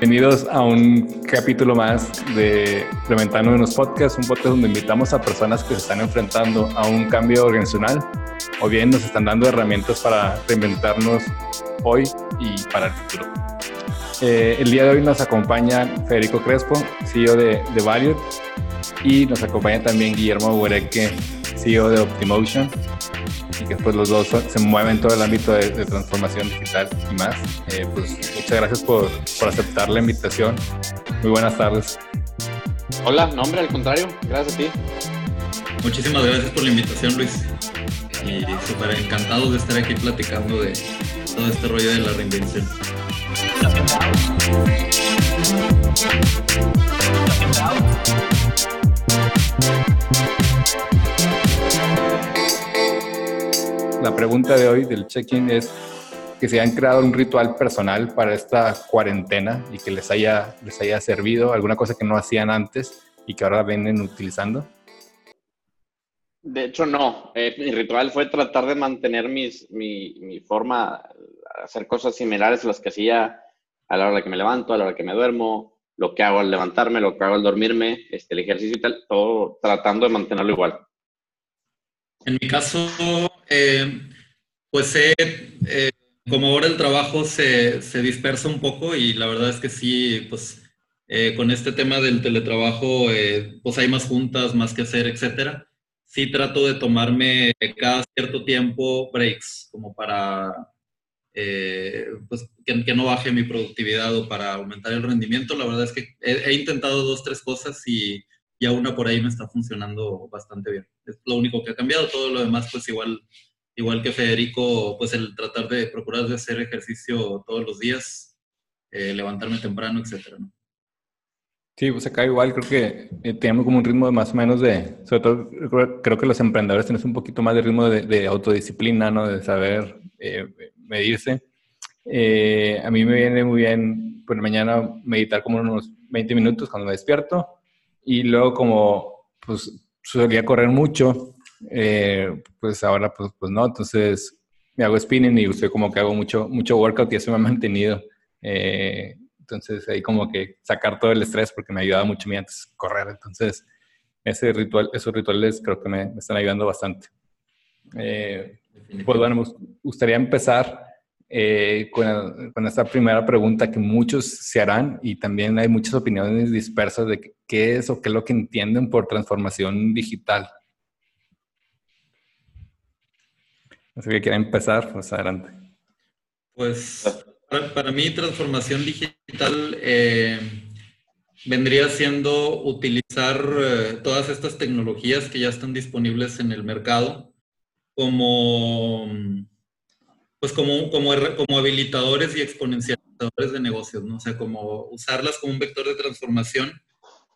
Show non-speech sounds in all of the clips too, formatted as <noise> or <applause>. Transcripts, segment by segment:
Bienvenidos a un capítulo más de Implementando unos Podcasts, un podcast donde invitamos a personas que se están enfrentando a un cambio organizacional o bien nos están dando herramientas para reinventarnos hoy y para el futuro. Eh, el día de hoy nos acompaña Federico Crespo, CEO de, de y nos acompaña también Guillermo Bureque, CEO de Optimotion, y que pues los dos se mueven todo el ámbito de, transformación digital y más. Eh, pues muchas gracias por, por, aceptar la invitación. Muy buenas tardes. Hola, no hombre, al contrario, gracias a ti. Muchísimas gracias por la invitación, Luis. Y súper encantado de estar aquí platicando de todo este rollo de la reinvención. La pregunta de hoy del check-in es que se han creado un ritual personal para esta cuarentena y que les haya, les haya servido, alguna cosa que no hacían antes y que ahora vienen utilizando. De hecho, no. Eh, mi ritual fue tratar de mantener mis, mi, mi forma, hacer cosas similares a las que hacía a la hora que me levanto, a la hora que me duermo, lo que hago al levantarme, lo que hago al dormirme, este, el ejercicio y tal, todo tratando de mantenerlo igual. En mi caso, eh, pues eh, como ahora el trabajo se, se, dispersa un poco y la verdad es que sí, pues eh, con este tema del teletrabajo, pues hay más juntas, más que hacer, etcétera. Sí trato de tomarme cada cierto tiempo breaks, como para pues, que, que, no baje mi productividad o para aumentar el rendimiento. La verdad es que he, he intentado dos, tres cosas y y a una por ahí me está funcionando bastante bien. Es lo único que ha cambiado, todo lo demás pues igual, igual que Federico, pues el tratar de procurar de hacer ejercicio todos los días, eh, levantarme temprano, etcétera, ¿no? Sí, pues acá igual creo que eh, tenemos como un ritmo de más o menos de, sobre todo creo que los emprendedores tienen un poquito más de ritmo de, autodisciplina, ¿no? De saber eh, medirse. A mí me viene muy bien por la mañana meditar como unos 20 minutos cuando me despierto y luego como pues solía correr mucho, eh, pues ahora pues, pues no, entonces me hago spinning y usted como que hago mucho, mucho workout y eso me ha mantenido. Eh, entonces ahí como que sacar todo el estrés porque me ayudaba mucho antes correr. Entonces ese ritual, esos rituales creo que me, me están ayudando bastante. Eh, pues bueno, me gustaría empezar eh, con, esta primera pregunta que muchos se harán y también hay muchas opiniones dispersas de qué es o qué es lo que entienden por transformación digital. Así que quiera empezar, pues adelante. Pues para, mí transformación digital eh, vendría siendo utilizar eh, todas estas tecnologías que ya están disponibles en el mercado como pues como, como, como habilitadores y exponencializadores de negocios, ¿no? O sea, como usarlas como un vector de transformación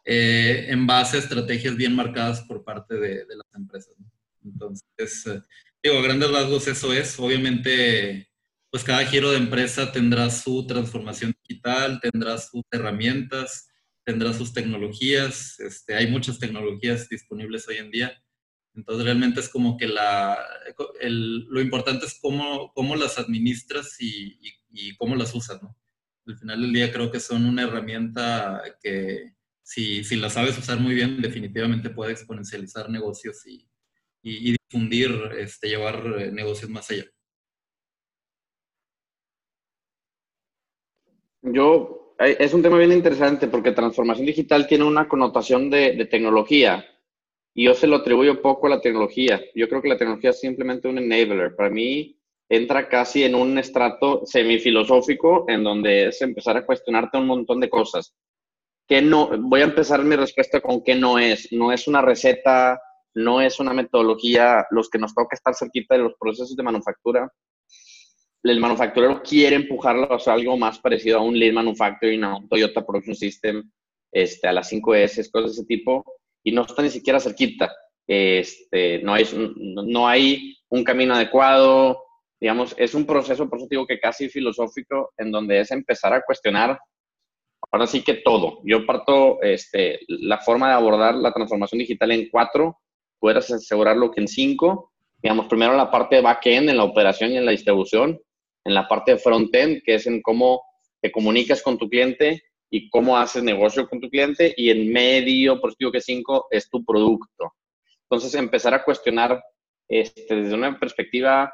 eh, en base a estrategias bien marcadas por parte de, de las empresas, ¿no? Entonces, eh, digo, a grandes rasgos eso es. Obviamente, pues cada giro de empresa tendrá su transformación digital, tendrá sus herramientas, tendrá sus tecnologías. Este, hay muchas tecnologías disponibles hoy en día. Entonces realmente es como que la, lo importante es cómo, cómo las administras y, y, cómo las usas, ¿no? Al final del día creo que son una herramienta que si, si la sabes usar muy bien, definitivamente puede exponencializar negocios y, y difundir, este, llevar negocios más allá. Yo, eh, es un tema bien interesante porque transformación digital tiene una connotación de tecnología y yo se lo atribuyo poco a la tecnología. Yo creo que la tecnología es simplemente un enabler. Para mí entra casi en un estrato semifilosófico en donde es empezar a cuestionarte un montón de cosas. Que no, voy a empezar mi respuesta con qué no es. No es una receta, no es una metodología. Los que nos toca estar cerquita de los procesos de manufactura, el manufacturero quiere empujarlo a algo más parecido a un Lean Manufacturing, a un Toyota Production System, este, a las 5S, cosas de ese tipo y no está ni siquiera cerquita. Este, no, hay, no hay un camino adecuado, digamos, es un proceso, por eso digo que casi filosófico, en donde es empezar a cuestionar ahora sí que todo. Yo parto este, la forma de abordar la transformación digital en cuatro, puedes asegurarlo que en cinco. Digamos, primero la parte de back-end, en la operación y en la distribución. En la parte de front-end, que es en cómo te comunicas con tu cliente y cómo haces negocio con tu cliente. Y en medio, por eso digo que cinco, es tu producto. Entonces, empezar a cuestionar este, desde una perspectiva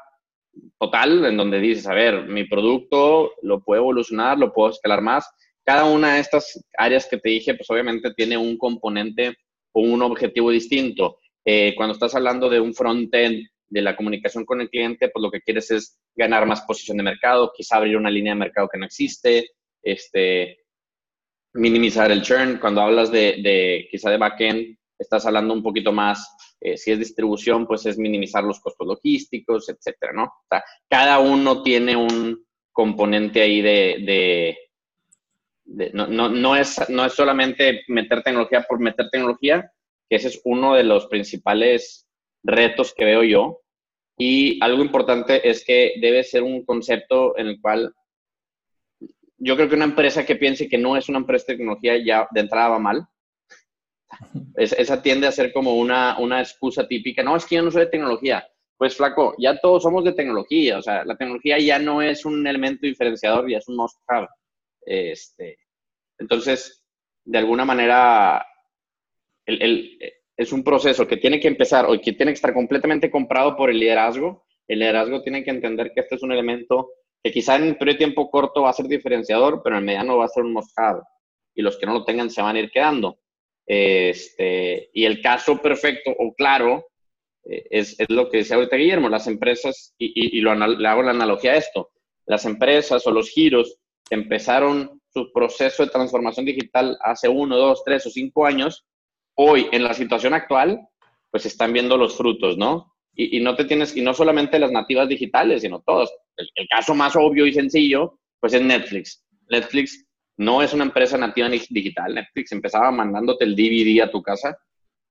total, en donde dices, a ver, mi producto lo puedo evolucionar, lo puedo escalar más. Cada una de estas áreas que te dije, pues obviamente tiene un componente o un objetivo distinto. Eh, cuando estás hablando de un front-end, de la comunicación con el cliente, pues lo que quieres es ganar más posición de mercado, quizá abrir una línea de mercado que no existe, este, minimizar el churn. Cuando hablas de, de quizá de back-end, estás hablando un poquito más eh, si es distribución, pues es minimizar los costos logísticos, etcétera, ¿no? O sea, cada uno tiene un componente ahí de, no, no, es, no es solamente meter tecnología por meter tecnología, que ese es uno de los principales retos que veo yo. Y algo importante es que debe ser un concepto en el cual yo creo que una empresa que piense que no es una empresa de tecnología ya de entrada va mal, esa tiende a ser como una, una excusa típica. No, es que yo no soy de tecnología. Pues flaco, ya todos somos de tecnología. O sea, la tecnología ya no es un elemento diferenciador, ya es un must-have. Este, entonces, de alguna manera, es un proceso que tiene que empezar o que tiene que estar completamente comprado por el liderazgo. El liderazgo tiene que entender que este es un elemento que quizá en un periodo de tiempo corto va a ser diferenciador, pero en el mediano va a ser un must-have. Y los que no lo tengan se van a ir quedando. Este, y el caso perfecto o claro eh, es, lo que decía ahorita Guillermo, las empresas, y, lo, le hago la analogía a esto, las empresas o los giros que empezaron su proceso de transformación digital hace uno, dos, tres o cinco años, hoy en la situación actual, pues están viendo los frutos, ¿no? Y, no te tienes, y no solamente las nativas digitales, sino todos. el caso más obvio y sencillo, pues es Netflix. Netflix no es una empresa nativa digital. Netflix empezaba mandándote el DVD a tu casa.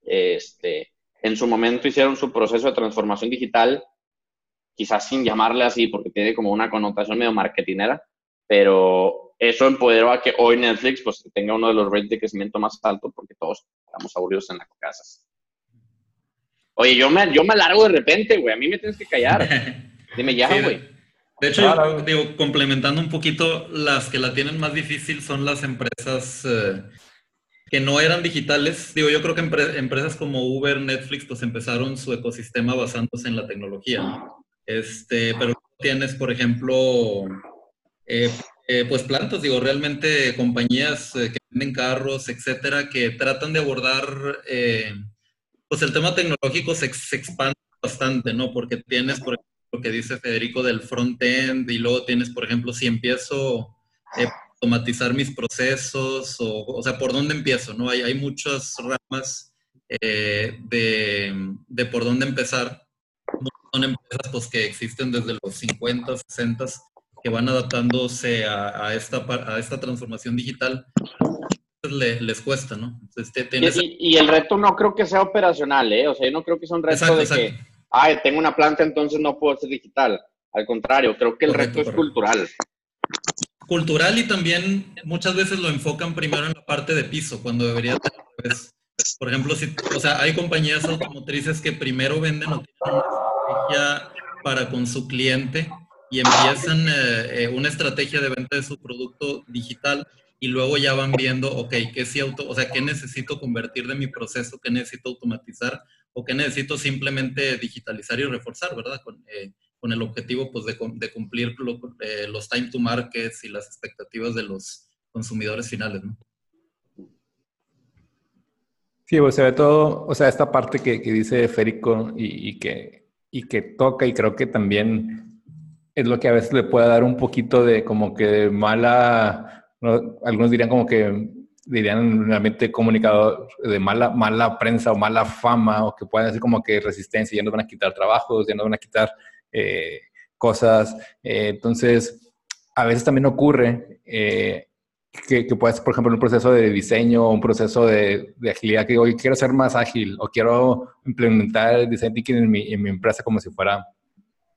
Este, en su momento hicieron su proceso de transformación digital, quizás sin llamarle así, porque tiene como una connotación medio marketinera, pero eso empoderó a que hoy Netflix pues, tenga uno de los rates de crecimiento más altos, porque todos estamos aburridos en las casas. Oye, yo me, yo me alargo de repente, güey. A mí me tienes que callar. <laughs> Dime ya, güey. De hecho, digo, complementando un poquito, las que la tienen más difícil son las empresas eh, que no eran digitales. Digo, yo creo que empresas como Uber, Netflix, pues empezaron su ecosistema basándose en la tecnología. Este, pero tienes, por ejemplo, eh, eh, pues plantas, digo, realmente compañías que venden carros, etcétera, que tratan de abordar, pues el tema tecnológico se, se expande bastante, ¿no? Porque tienes, por ejemplo, lo que dice Federico del front-end y luego tienes, por ejemplo, si empiezo a automatizar mis procesos o, o sea, ¿por dónde empiezo? ¿no? Hay, hay muchas ramas eh, de, de, por dónde empezar. Son empresas pues, que existen desde los 50, 60 que van adaptándose a, a esta, a esta transformación digital. Les, les cuesta, ¿no? y, y, el reto no creo que sea operacional, ¿eh? O sea, yo no creo que sea un reto de que ay, tengo una planta, entonces no puedo ser digital. Al contrario, creo que el reto es cultural. Cultural y también muchas veces lo enfocan primero en la parte de piso, cuando debería ser Por ejemplo, si, o sea, hay compañías automotrices que primero venden o tienen una estrategia para con su cliente y empiezan eh, eh, una estrategia de venta de su producto digital y luego ya van viendo, ok, ¿qué, si auto, o sea, ¿qué necesito convertir de mi proceso? ¿Qué necesito automatizar? o que necesito simplemente digitalizar y reforzar, ¿verdad? Con, eh, con el objetivo pues, de, de cumplir eh, los time to markets y las expectativas de los consumidores finales, ¿no? Sí, pues se ve todo, o sea, esta parte que, que dice Férico y, y, que, y que toca y creo que también es lo que a veces le puede dar un poquito de como que mala, algunos dirían como que dirían realmente comunicador de mala, mala prensa o mala fama o que pueden ser como que resistencia, ya no van a quitar trabajos, ya no van a quitar eh, cosas. Eh, entonces, a veces también ocurre eh, que, que puede ser, por ejemplo, un proceso de diseño o un proceso de, de, agilidad que hoy quiero ser más ágil o quiero implementar el design thinking en mi, en mi empresa como si fuera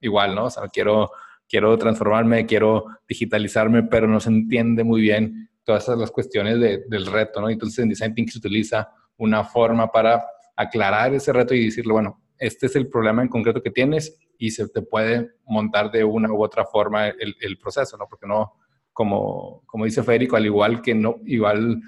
igual, ¿no? O sea, quiero, quiero transformarme, quiero digitalizarme, pero no se entiende muy bien todas esas las cuestiones del reto, ¿no? Entonces en Design Thinking se utiliza una forma para aclarar ese reto y decirle, bueno, este es el problema en concreto que tienes y se te puede montar de una u otra forma el, el proceso, ¿no? Porque no, como, como dice Federico, al igual que no, igual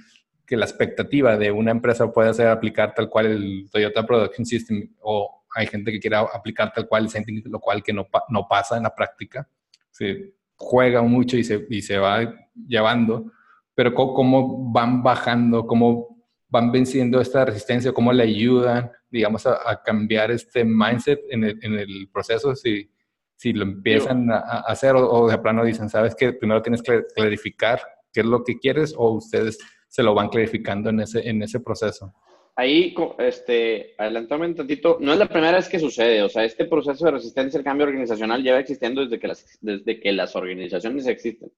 que la expectativa de una empresa puede ser aplicar tal cual el Toyota Production System o hay gente que quiera aplicar tal cual el lo cual que no, no pasa en la práctica. Se juega mucho y se, y se va llevando, pero cómo van bajando, cómo van venciendo esta resistencia, cómo le ayudan, digamos, a, cambiar este mindset en el, en el proceso, si, si lo empiezan a, hacer o, o, de plano dicen, sabes que primero tienes que clarificar qué es lo que quieres o ustedes se lo van clarificando en ese, en ese proceso ahí, este, adelantándome un tantito, no es la primera vez que sucede, o sea, este proceso de resistencia al cambio organizacional lleva existiendo desde que las, desde que las organizaciones existen.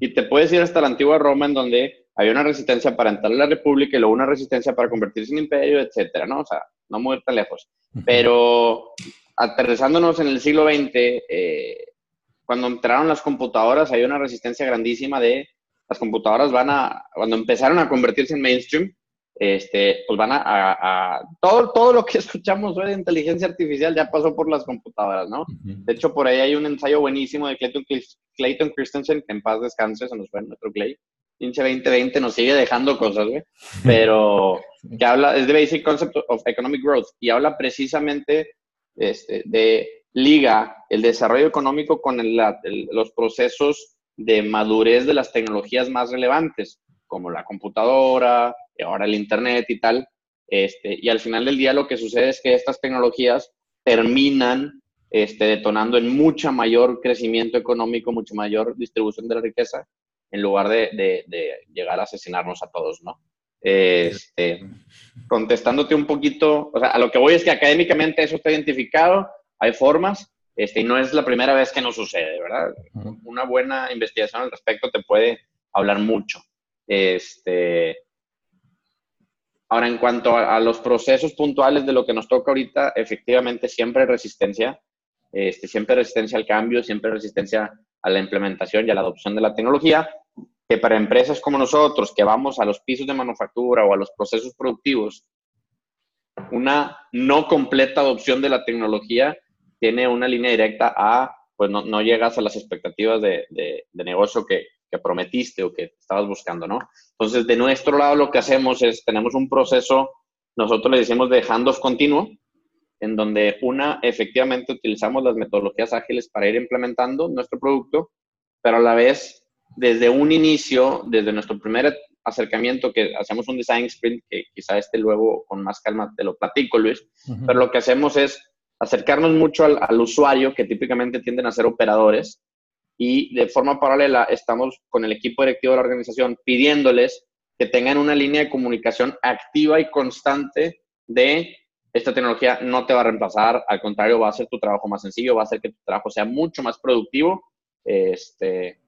Y te puedes ir hasta la antigua Roma, en donde había una resistencia para entrar a la República y luego una resistencia para convertirse en imperio, etcétera, ¿no? O sea, no muy tan lejos. Pero aterrizándonos en el siglo XX, eh, cuando entraron las computadoras, había una resistencia grandísima de las computadoras van a, cuando empezaron a convertirse en mainstream, este, pues van a, todo, todo lo que <laughs> escuchamos de inteligencia artificial ya pasó por las computadoras, ¿no? De hecho, por ahí hay un ensayo buenísimo de Clayton, Clayton Christensen, que en paz descanse, se nos fue nuestro Clay. Pinche 2020 nos sigue dejando cosas, güey. Pero <laughs> que habla, es de Basic Concept of Economic Growth y habla precisamente este, de liga el desarrollo económico con los procesos de madurez de las tecnologías más relevantes, como la computadora, ahora el Internet y tal. Este, y al final del día lo que sucede es que estas tecnologías terminan este, detonando en mucha mayor crecimiento económico, mucha mayor distribución de la riqueza, en lugar de, llegar a asesinarnos a todos, ¿no? Este, contestándote un poquito, o sea, a lo que voy es que académicamente eso está identificado, hay formas, este, y no es la primera vez que nos sucede, ¿verdad? Una buena investigación al respecto te puede hablar mucho. Este, Ahora, en cuanto a, los procesos puntuales de lo que nos toca ahorita, efectivamente siempre resistencia, este, siempre resistencia al cambio, siempre resistencia a la implementación y a la adopción de la tecnología, que para empresas como nosotros, que vamos a los pisos de manufactura o a los procesos productivos, una no completa adopción de la tecnología tiene una línea directa a, pues no, no llegas a las expectativas de, de negocio que, que prometiste o que estabas buscando, ¿no? Entonces, de nuestro lado lo que hacemos es, tenemos un proceso, nosotros le decimos de handoff continuo, en donde una, efectivamente utilizamos las metodologías ágiles para ir implementando nuestro producto, pero a la vez, desde un inicio, desde nuestro primer acercamiento, que hacemos un design sprint, que quizá este luego con más calma te lo platico, Luis, pero lo que hacemos es acercarnos mucho al, al, usuario, que típicamente tienden a ser operadores, y de forma paralela estamos con el equipo directivo de la organización pidiéndoles que tengan una línea de comunicación activa y constante de esta tecnología no te va a reemplazar, al contrario, va a hacer tu trabajo más sencillo, va a hacer que tu trabajo sea mucho más productivo. Este,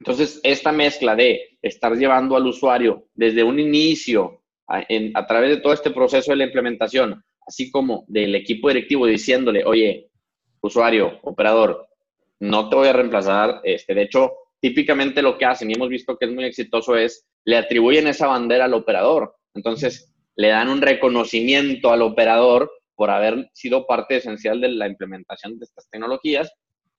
entonces, esta mezcla de estar llevando al usuario desde un inicio a, a través de todo este proceso de la implementación, así como del equipo directivo diciéndole, oye, usuario, operador, no te voy a reemplazar. Este, de hecho, típicamente lo que hacen, y hemos visto que es muy exitoso, es le atribuyen esa bandera al operador. Entonces, le dan un reconocimiento al operador por haber sido parte esencial de la implementación de estas tecnologías.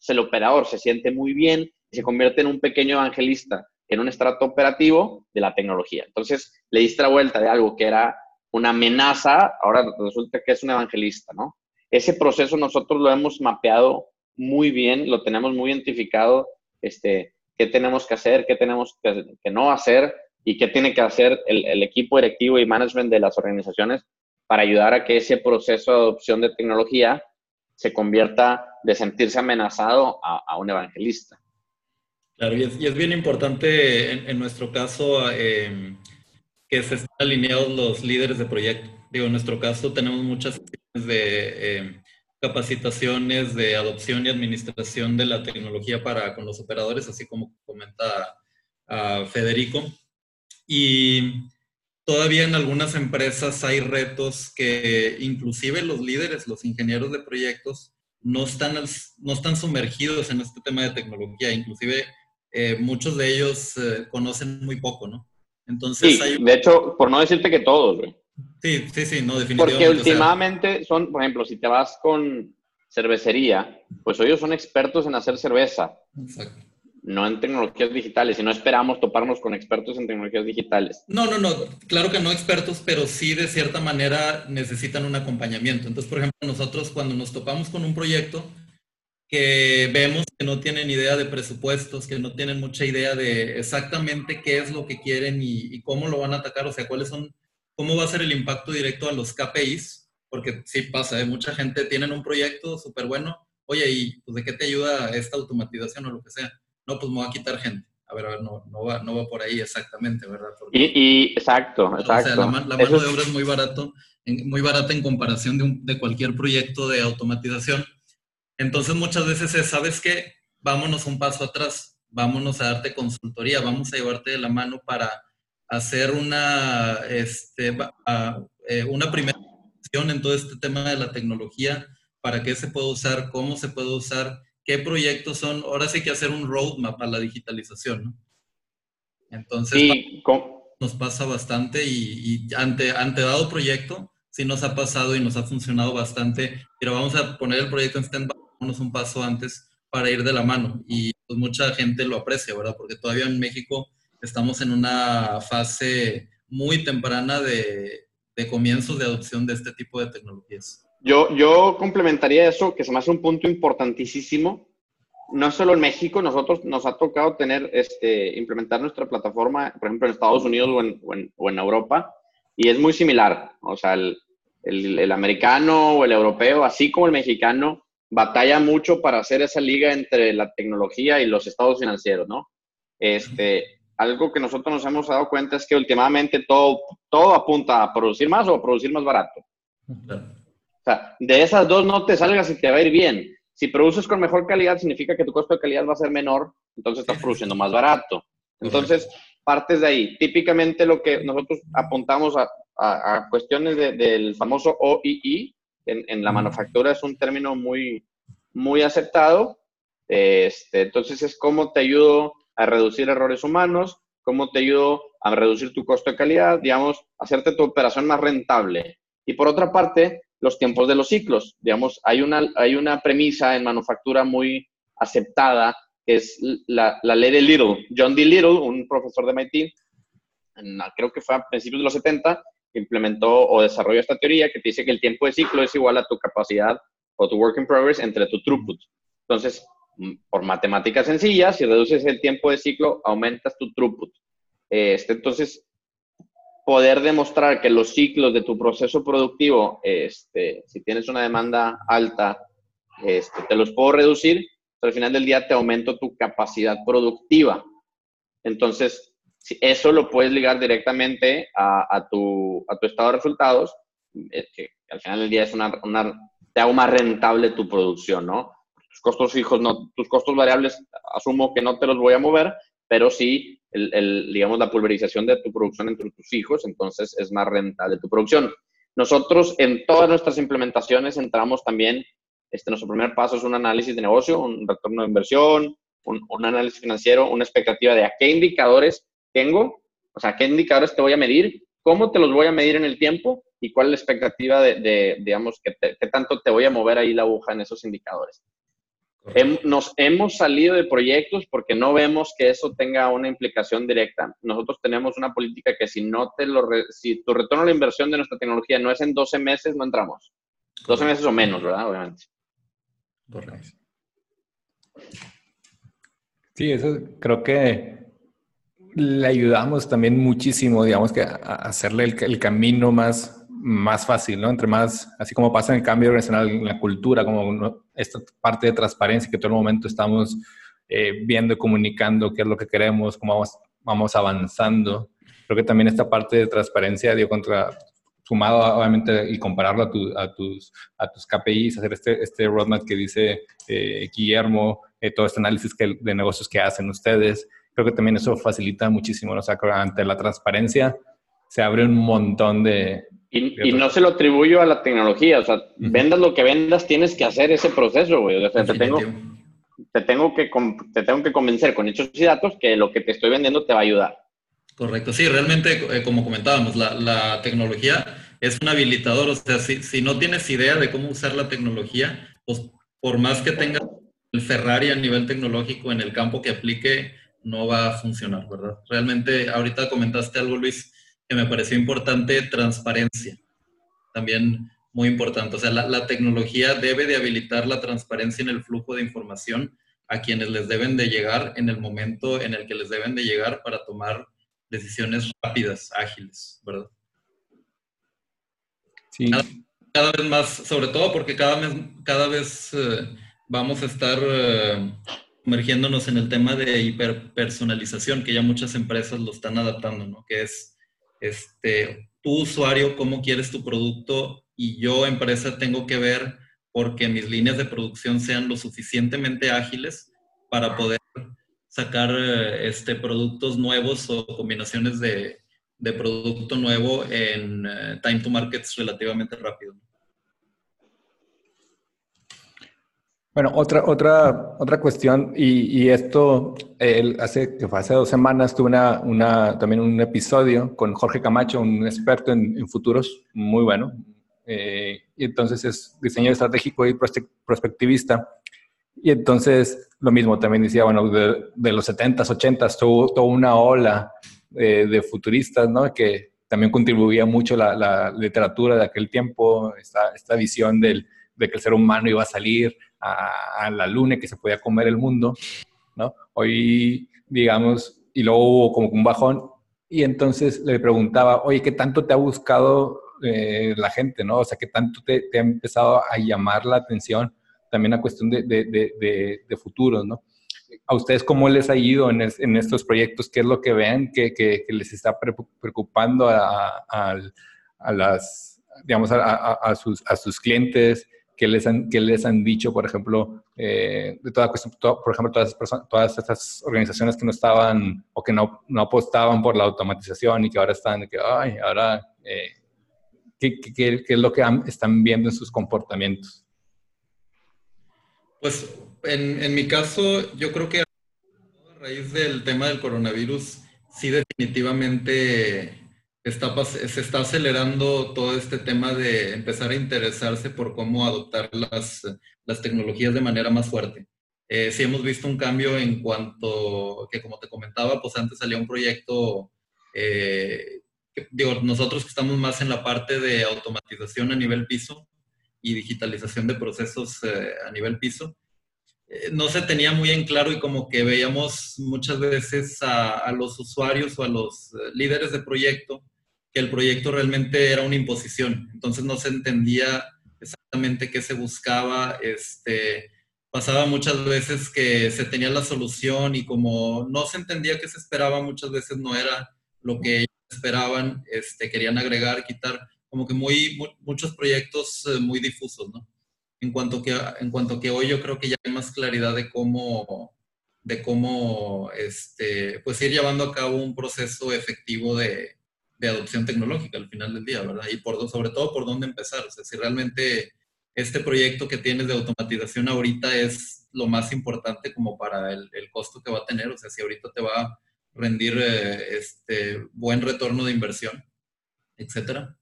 el operador se siente muy bien y se convierte en un pequeño evangelista, en un estrato operativo de la tecnología. Entonces, le diste la vuelta de algo que era una amenaza, ahora resulta que es un evangelista, ¿no? Ese proceso nosotros lo hemos mapeado muy bien, lo tenemos muy identificado, este, qué tenemos que hacer, qué tenemos que, no hacer y qué tiene que hacer el, equipo directivo y management de las organizaciones para ayudar a que ese proceso de adopción de tecnología se convierta de sentirse amenazado a, un evangelista. Claro, y es, bien importante en, nuestro caso em, que se estén alineados los líderes de proyecto. Digo, en nuestro caso tenemos muchas de em, capacitaciones de adopción y administración de la tecnología para con los operadores, así como comenta uh, Federico. Y todavía en algunas empresas hay retos que inclusive los líderes, los ingenieros de proyectos, no están, no están sumergidos en este tema de tecnología. Inclusive eh, muchos de ellos eh, conocen muy poco, ¿no? Entonces, sí, de hecho, por no decirte que todos, güey. Sí, sí, sí, no, definitivamente. Porque últimamente son, por ejemplo, si te vas con cervecería, pues ellos son expertos en hacer cerveza. Exacto. No en tecnologías digitales, y no esperamos toparnos con expertos en tecnologías digitales. No, no, no, claro que no expertos, pero sí de cierta manera necesitan un acompañamiento. Entonces, por ejemplo, nosotros cuando nos topamos con un proyecto, que vemos que no tienen idea de presupuestos, que no tienen mucha idea de exactamente qué es lo que quieren y, cómo lo van a atacar, o sea, cuáles son, cómo va a ser el impacto directo a los KPIs, porque sí pasa, ¿eh? mucha gente tiene un proyecto súper bueno, oye, ¿y pues, de qué te ayuda esta automatización o lo que sea? No, pues me va a quitar gente. A ver, a ver, no, no, va, no va por ahí exactamente, ¿verdad? y, exacto, exacto. O sea, la, mano de obra es muy barato, muy barata en comparación de, de cualquier proyecto de automatización entonces muchas veces es, ¿sabes qué? Vámonos un paso atrás, vámonos a darte consultoría, vamos a llevarte de la mano para hacer una, este, eh, una primera en todo este tema de la tecnología, para qué se puede usar, cómo se puede usar, qué proyectos son. Ahora sí que hacer un roadmap a la digitalización, ¿no? Entonces, nos pasa bastante y, y, ante, ante dado proyecto, sí nos ha pasado y nos ha funcionado bastante, pero vamos a poner el proyecto en stand-by un paso antes para ir de la mano. Y pues mucha gente lo aprecia, ¿verdad? Porque todavía en México estamos en una fase muy temprana de, de comienzos de adopción de este tipo de tecnologías. Yo, yo complementaría eso, que se me hace un punto importantísimo. No solo en México, nosotros nos ha tocado tener, este, implementar nuestra plataforma, por ejemplo, en Estados Unidos o en, o en, o en Europa, y es muy similar. O sea, el, el, el, americano o el europeo, así como el mexicano, batalla mucho para hacer esa liga entre la tecnología y los estados financieros, ¿no? Este, algo que nosotros nos hemos dado cuenta es que últimamente todo, todo apunta a producir más o a producir más barato. O sea, de esas dos no te salgas y te va a ir bien. Si produces con mejor calidad, significa que tu costo de calidad va a ser menor, entonces estás produciendo más barato. Entonces, partes de ahí. Típicamente lo que nosotros apuntamos a, a, cuestiones del famoso OII, en, la manufactura es un término muy, muy aceptado. Este, entonces es cómo te ayudo a reducir errores humanos, cómo te ayudo a reducir tu costo de calidad, digamos, hacerte tu operación más rentable. Y por otra parte, los tiempos de los ciclos. Digamos, hay una, hay una premisa en manufactura muy aceptada, que es la, la ley de Little. John D. Little, un profesor de MIT, creo que fue a principios de los 70, implementó o desarrolló esta teoría que te dice que el tiempo de ciclo es igual a tu capacidad o tu work in progress entre tu throughput. Entonces, por matemáticas sencillas, si reduces el tiempo de ciclo, aumentas tu throughput. Este, entonces, poder demostrar que los ciclos de tu proceso productivo, este, si tienes una demanda alta, este, te los puedo reducir, pero al final del día te aumento tu capacidad productiva. Entonces, eso lo puedes ligar directamente a, tu, estado de resultados, eh, que al final del día es una, te hago más rentable tu producción, ¿no? Tus costos fijos, no, tus costos variables, asumo que no te los voy a mover, pero sí, el, digamos, la pulverización de tu producción entre tus hijos, entonces es más rentable tu producción. Nosotros en todas nuestras implementaciones entramos también, este, nuestro primer paso es un análisis de negocio, un retorno de inversión, un, un análisis financiero, una expectativa de a qué indicadores tengo, o sea, qué indicadores te voy a medir, cómo te los voy a medir en el tiempo y cuál es la expectativa de, digamos, qué, tanto te voy a mover ahí la aguja en esos indicadores. Nos hemos salido de proyectos porque no vemos que eso tenga una implicación directa. Nosotros tenemos una política que si no te lo, si tu retorno a la inversión de nuestra tecnología no es en 12 meses, no entramos. 12 meses o menos, ¿verdad? Obviamente. Sí, eso creo que le ayudamos también muchísimo, digamos que a hacerle el, camino más, más fácil, ¿no? Entre más, así como pasa en el cambio organizacional en la cultura, como esta parte de transparencia que todo momento estamos eh, viendo y comunicando qué es lo que queremos, cómo vamos, avanzando. Creo que también esta parte de transparencia, digo, contra, sumado obviamente y compararlo a, a, tus, a tus KPIs, hacer este, este roadmap que dice eh, Guillermo, eh, todo este análisis que, de negocios que hacen ustedes, creo que también eso facilita muchísimo, ¿no? o sea, ante la transparencia se abre un montón de... Y, no se lo atribuyo a la tecnología, o sea, vendas lo que vendas, tienes que hacer ese proceso, güey. O sea, te tengo, te tengo que, te tengo que convencer con hechos y datos que lo que te estoy vendiendo te va a ayudar. Correcto, sí, realmente, eh, como comentábamos, la, tecnología es un habilitador, o sea, si, si, no tienes idea de cómo usar la tecnología, pues por más que tengas el Ferrari a nivel tecnológico en el campo que aplique, no va a funcionar, ¿verdad? Realmente, ahorita comentaste algo, Luis, que me pareció importante, transparencia. También muy importante. O sea, la, tecnología debe de habilitar la transparencia en el flujo de información a quienes les deben de llegar en el momento en el que les deben de llegar para tomar decisiones rápidas, ágiles, ¿verdad? Sí. Cada, vez más, sobre todo porque cada vez, cada vez eh, vamos a estar eh, sumergiéndonos en el tema de hiperpersonalización, que ya muchas empresas lo están adaptando, ¿no? Que es, este, tu usuario, cómo quieres tu producto y yo, empresa, tengo que ver porque mis líneas de producción sean lo suficientemente ágiles para poder sacar eh, este, productos nuevos o combinaciones de, de producto nuevo en eh, time to markets relativamente rápido. Bueno, otra, otra, otra cuestión, y, y esto hace que fue hace dos semanas tuve una, una, también un episodio con Jorge Camacho, un experto en, en futuros, muy bueno, eh, y entonces es diseño estratégico y prospectivista. Y entonces lo mismo, también decía, bueno, de, los 70s, 80s tuvo toda una ola eh, de futuristas, ¿no? Que también contribuía mucho la, la literatura de aquel tiempo, esta, esta visión del, de que el ser humano iba a salir a, la luna que se podía comer el mundo, ¿no? Hoy, digamos, y luego hubo como un bajón, y entonces le preguntaba, oye, ¿qué tanto te ha buscado eh, la gente, ¿no? O sea, que tanto te, ha empezado a llamar la atención también a cuestión de, de, futuros, ¿no? ¿A ustedes cómo les ha ido en, estos proyectos? ¿Qué es lo que ven que, les está preocupando a, las, digamos, a sus clientes? ¿Qué les han, qué les han dicho, por ejemplo, eh, de toda cuestión, por ejemplo, todas, personas, todas estas organizaciones que no estaban o que no, no apostaban por la automatización y que ahora están, que, ay, ahora eh, ¿Qué, es lo que están viendo en sus comportamientos? Pues en, en, mi caso, yo creo que a raíz del tema del coronavirus, sí definitivamente se está acelerando todo este tema de empezar a interesarse por cómo adoptar las, las tecnologías de manera más fuerte. Eh, sí hemos visto un cambio en cuanto que, como te comentaba, pues antes salía un proyecto eh, digo, nosotros que estamos más en la parte de automatización a nivel piso y digitalización de procesos eh, a nivel piso, eh, no se tenía muy en claro y como que veíamos muchas veces a, a los usuarios o a los eh, líderes de proyecto que el proyecto realmente era una imposición. Entonces no se entendía exactamente qué se buscaba. Este, pasaba muchas veces que se tenía la solución y como no se entendía qué se esperaba, muchas veces no era lo que esperaban, este, querían agregar, quitar, como que muy, muchos proyectos eh, muy difusos, ¿no? En cuanto, que, en cuanto que hoy yo creo que ya hay más claridad de cómo, de cómo este, pues ir llevando a cabo un proceso efectivo de, de adopción tecnológica al final del día, ¿verdad? Y por, sobre todo por dónde empezar, o sea, si realmente este proyecto que tienes de automatización ahorita es lo más importante como para el, costo que va a tener, o sea, si ahorita te va rendir eh, este, buen retorno de inversión, etcétera.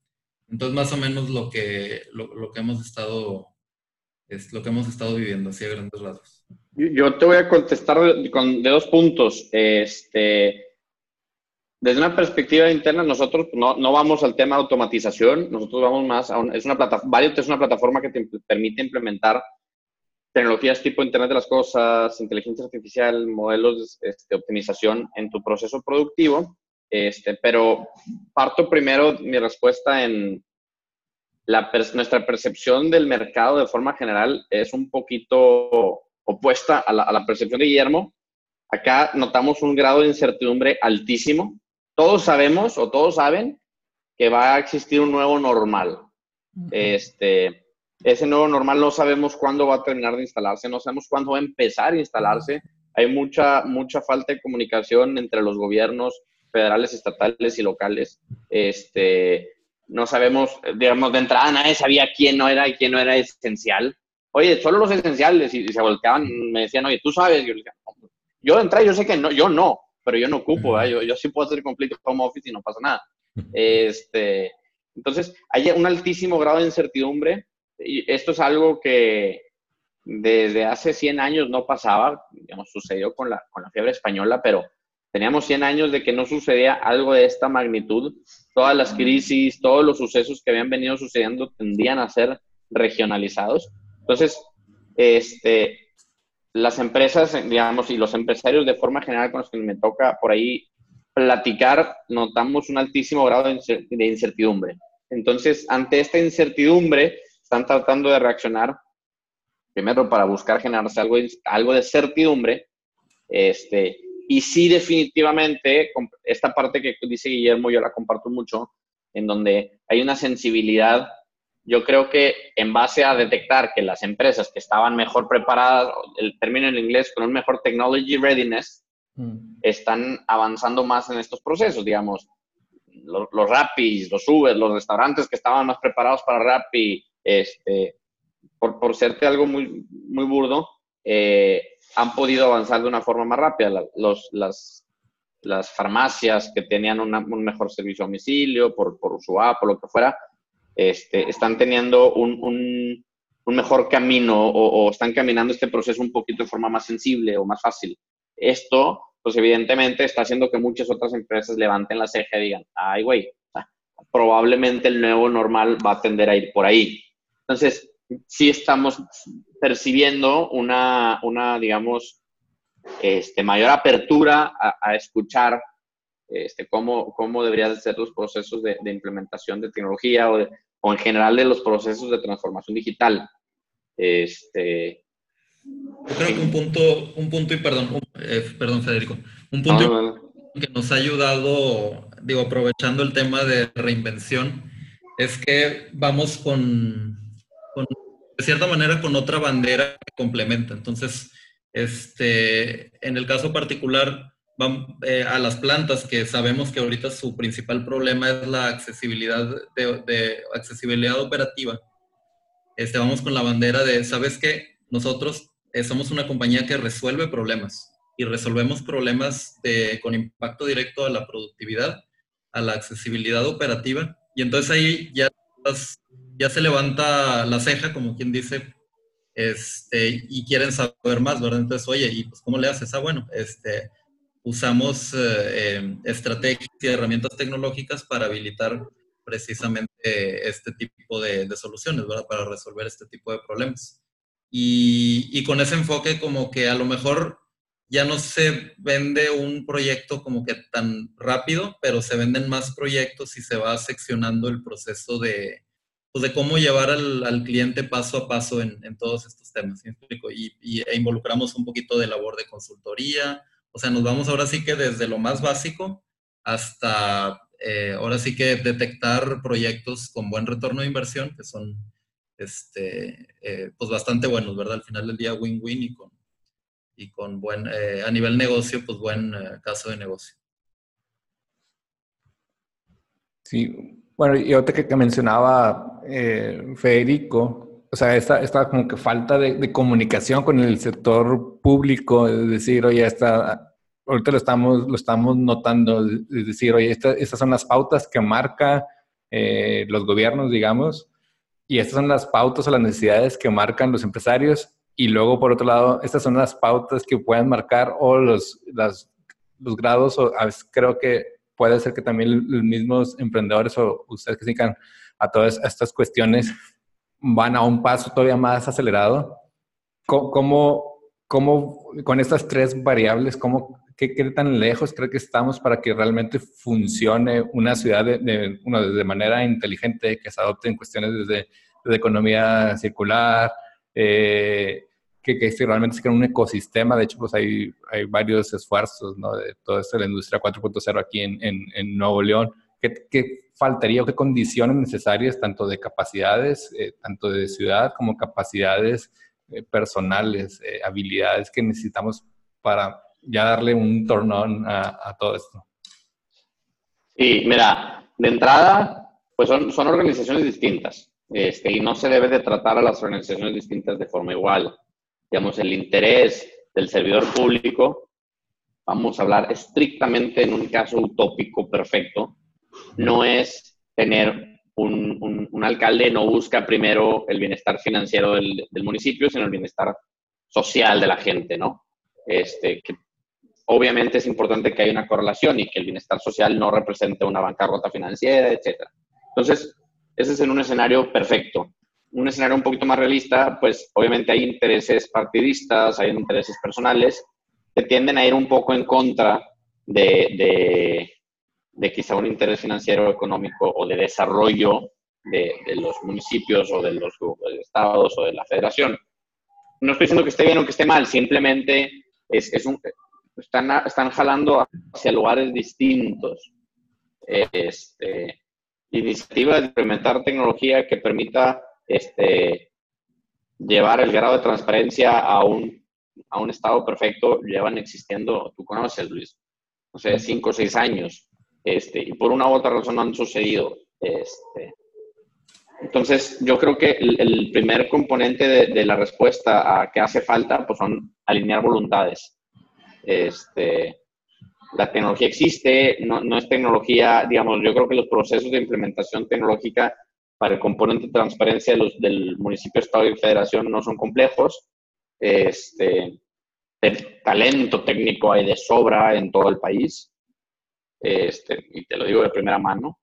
Entonces, más o menos lo que, lo, que hemos estado es lo que hemos estado viviendo, así a grandes rasgos. Yo te voy a contestar de, de dos puntos. Este, desde una perspectiva interna, nosotros no, no, vamos al tema de automatización, nosotros vamos más a es una plataforma, es una plataforma que te permite implementar tecnologías tipo Internet de las Cosas, inteligencia artificial, modelos de este, optimización en tu proceso productivo. Este, pero parto primero mi respuesta en la nuestra percepción del mercado de forma general es un poquito opuesta a la, a la percepción de Guillermo. Acá notamos un grado de incertidumbre altísimo. Todos sabemos o todos saben que va a existir un nuevo normal. Este, ese nuevo normal no sabemos cuándo va a terminar de instalarse, no sabemos cuándo va a empezar a instalarse. Hay mucha, mucha falta de comunicación entre los gobiernos federales, estatales y locales. Este, no sabemos, digamos, de entrada nadie sabía quién no era y quién no era esencial. oye, solo los esenciales, y, se volteaban, me decían, oye, tú sabes, yo, yo entré, yo sé que no, yo no, pero yo no ocupo, yo, yo sí puedo hacer completo home office y no pasa nada. Este, entonces, hay un altísimo grado de incertidumbre, y esto es algo que desde hace 100 años no pasaba, digamos, sucedió con la, con la fiebre española, pero teníamos 100 años de que no sucedía algo de esta magnitud. Todas las crisis, todos los sucesos que habían venido sucediendo tendían a ser regionalizados. Entonces, este, las empresas, digamos, y los empresarios de forma general con los que me toca por ahí platicar, notamos un altísimo grado de incertidumbre. Entonces, ante esta incertidumbre, están tratando de reaccionar primero para buscar generarse algo, algo de certidumbre, este, y sí definitivamente, esta parte que dice Guillermo, yo la comparto mucho, en donde hay una sensibilidad yo creo que en base a detectar que las empresas que estaban mejor preparadas, el término en inglés, con un mejor technology readiness, mm. están avanzando más en estos procesos, digamos, los, los Rapis, los Uber, los restaurantes que estaban más preparados para Rappi, este, por, por serte algo muy, muy burdo, eh, han podido avanzar de una forma más rápida. los, las, las farmacias que tenían un mejor servicio a domicilio por, por su app o lo que fuera, este, están teniendo un, un, mejor camino o, están caminando este proceso un poquito de forma más sensible o más fácil. Esto, pues evidentemente está haciendo que muchas otras empresas levanten la ceja y digan, ay, güey, probablemente el nuevo normal va a tender a ir por ahí. Entonces, sí estamos percibiendo una, una digamos, este, mayor apertura a, escuchar este, cómo, cómo deberían ser los procesos de, de implementación de tecnología o de, o en general de los procesos de transformación digital. Este, Yo creo que un punto, un punto y perdón, eh, perdón Federico, un punto que nos ha ayudado, digo, aprovechando el tema de reinvención, es que vamos con, con de cierta manera, con otra bandera que complementa. Entonces, este, en el caso particular, a las plantas, que sabemos que ahorita su principal problema es la accesibilidad, de, accesibilidad operativa. Este, vamos con la bandera de, ¿sabes qué? Nosotros eh, somos una compañía que resuelve problemas y resolvemos problemas de, con impacto directo a la productividad, a la accesibilidad operativa. Y entonces ahí ya, ya se levanta la ceja, como quien dice, este, y quieren saber más, ¿verdad? Entonces, oye, ¿y pues cómo le haces? Ah, bueno, este, usamos eh, em, estrategias y herramientas tecnológicas para habilitar precisamente este tipo de, soluciones, ¿verdad? Para resolver este tipo de problemas. Y, y, con ese enfoque como que a lo mejor ya no se vende un proyecto como que tan rápido, pero se venden más proyectos y se va seccionando el proceso de, pues de cómo llevar al, al, cliente paso a paso en, en todos estos temas. ¿sí? Y, y, e involucramos un poquito de labor de consultoría, o sea, nos vamos ahora sí que desde lo más básico hasta eh, ahora sí que detectar proyectos con buen retorno de inversión, que son este, eh, pues bastante buenos, ¿verdad? Al final del día win-win y con, y con buen, eh, a nivel negocio, pues buen caso de negocio. Sí, bueno, y otra que mencionaba Federico, o sea, esta, esta como que falta de, comunicación con el sector público, es decir, oye, esta, ahorita lo estamos, lo estamos notando, es decir, oye, estas son las pautas que marca eh, los gobiernos, digamos, y estas son las pautas o las necesidades que marcan los empresarios, y luego, por otro lado, estas son las pautas que pueden marcar o los, las, los grados, o a veces creo que puede ser que también los mismos emprendedores o ustedes que se dedican a todas estas cuestiones van a un paso todavía más acelerado. ¿Cómo, cómo con estas tres variables, cómo, qué, tan lejos cree que estamos para que realmente funcione una ciudad de, de, manera inteligente, que se adopten cuestiones desde, de economía circular, eh, que, que, realmente se crea un ecosistema. De hecho, pues hay, hay varios esfuerzos ¿no? de toda esta industria 4.0 aquí en, en, en, Nuevo León. ¿Qué, ¿Qué, faltaría o qué condiciones necesarias, tanto de capacidades, eh, tanto de ciudad como capacidades eh, personales, eh, habilidades que necesitamos para ya darle un tornón a, todo esto? Sí, mira, de entrada, pues son, son organizaciones distintas. Este, y no se debe de tratar a las organizaciones distintas de forma igual. Digamos, el interés del servidor público, vamos a hablar estrictamente en un caso utópico perfecto, no es tener un, un, alcalde, no busca primero el bienestar financiero del, del, municipio, sino el bienestar social de la gente, ¿no? Este, obviamente es importante que haya una correlación y que el bienestar social no represente una bancarrota financiera, etc. Entonces, ese es en un escenario perfecto. Un escenario un poquito más realista, pues obviamente hay intereses partidistas, hay intereses personales que tienden a ir un poco en contra de, quizá un interés financiero, económico o de desarrollo de, los municipios o de los estados o de la federación. No estoy diciendo que esté bien o que esté mal, simplemente es, es un, están, están jalando hacia lugares distintos. Este, iniciativas de implementar tecnología que permita este, llevar el grado de transparencia a un, a un estado perfecto, llevan existiendo, tú conoces, Luis, no sé, cinco o seis años, este, y por una u otra razón no han sucedido. Este. Entonces, yo creo que el, primer componente de, la respuesta a qué hace falta, pues son alinear voluntades. Este, la tecnología existe, no, no, es tecnología, digamos, yo creo que los procesos de implementación tecnológica para el componente de transparencia de los, del municipio, estado y federación no son complejos. Este, el talento técnico hay de sobra en todo el país, este, y te lo digo de primera mano.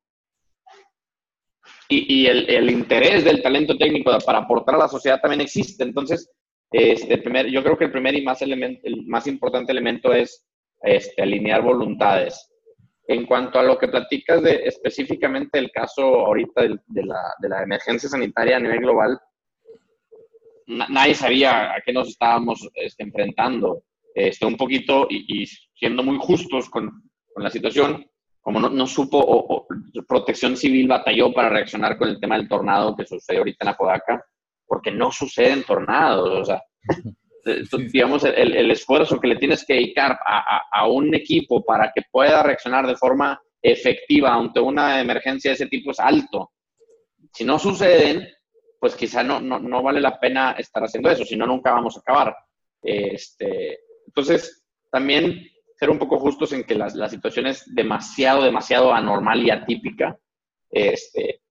Y, y el, el, interés del talento técnico para aportar a la sociedad también existe. Entonces, este, primer, yo creo que el primer y más, elemento, el más importante elemento es este, alinear voluntades. En cuanto a lo que platicas de específicamente el caso ahorita de, la, de la, emergencia sanitaria a nivel global, nadie sabía a qué nos estábamos este, enfrentando. Este, un poquito y, siendo muy justos con, con la situación, como no, no supo, o, Protección Civil batalló para reaccionar con el tema del tornado que sucedió ahorita en Apodaca, porque no suceden tornados. O sea, <laughs> eh, digamos, el, el, esfuerzo que le tienes que dedicar a, a, un equipo para que pueda reaccionar de forma efectiva ante una emergencia de ese tipo es alto. Si no suceden, pues quizá no, no, no vale la pena estar haciendo eso, si no, nunca vamos a acabar. Este, entonces, también ser un poco justos en que la, la situación es demasiado, demasiado anormal y atípica. Este,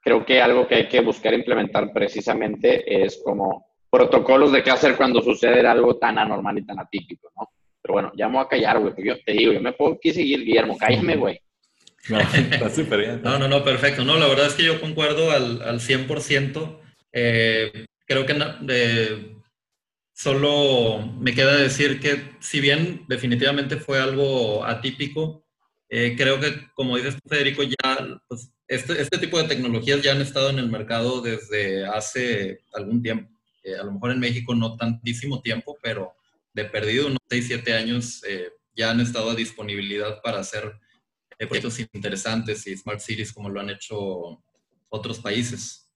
creo que algo que hay que buscar implementar precisamente es como protocolos de qué hacer cuando sucede algo tan anormal y tan atípico, ¿no? Pero bueno, ya me voy a callar, güey, porque yo te digo, yo me puedo aquí seguir, Guillermo, cállame, güey. No, <laughs> está súper bien. no, no, no, perfecto. No, la verdad es que yo concuerdo al, al 100%. Eh, creo que de, solo me queda decir que si bien definitivamente fue algo atípico, eh, creo que, como dices Federico, ya pues, este, este, tipo de tecnologías ya han estado en el mercado desde hace algún tiempo. Eh, a lo mejor en México no tantísimo tiempo, pero de perdido unos 6, 7 años eh, ya han estado a disponibilidad para hacer proyectos interesantes y smart cities como lo han hecho otros países.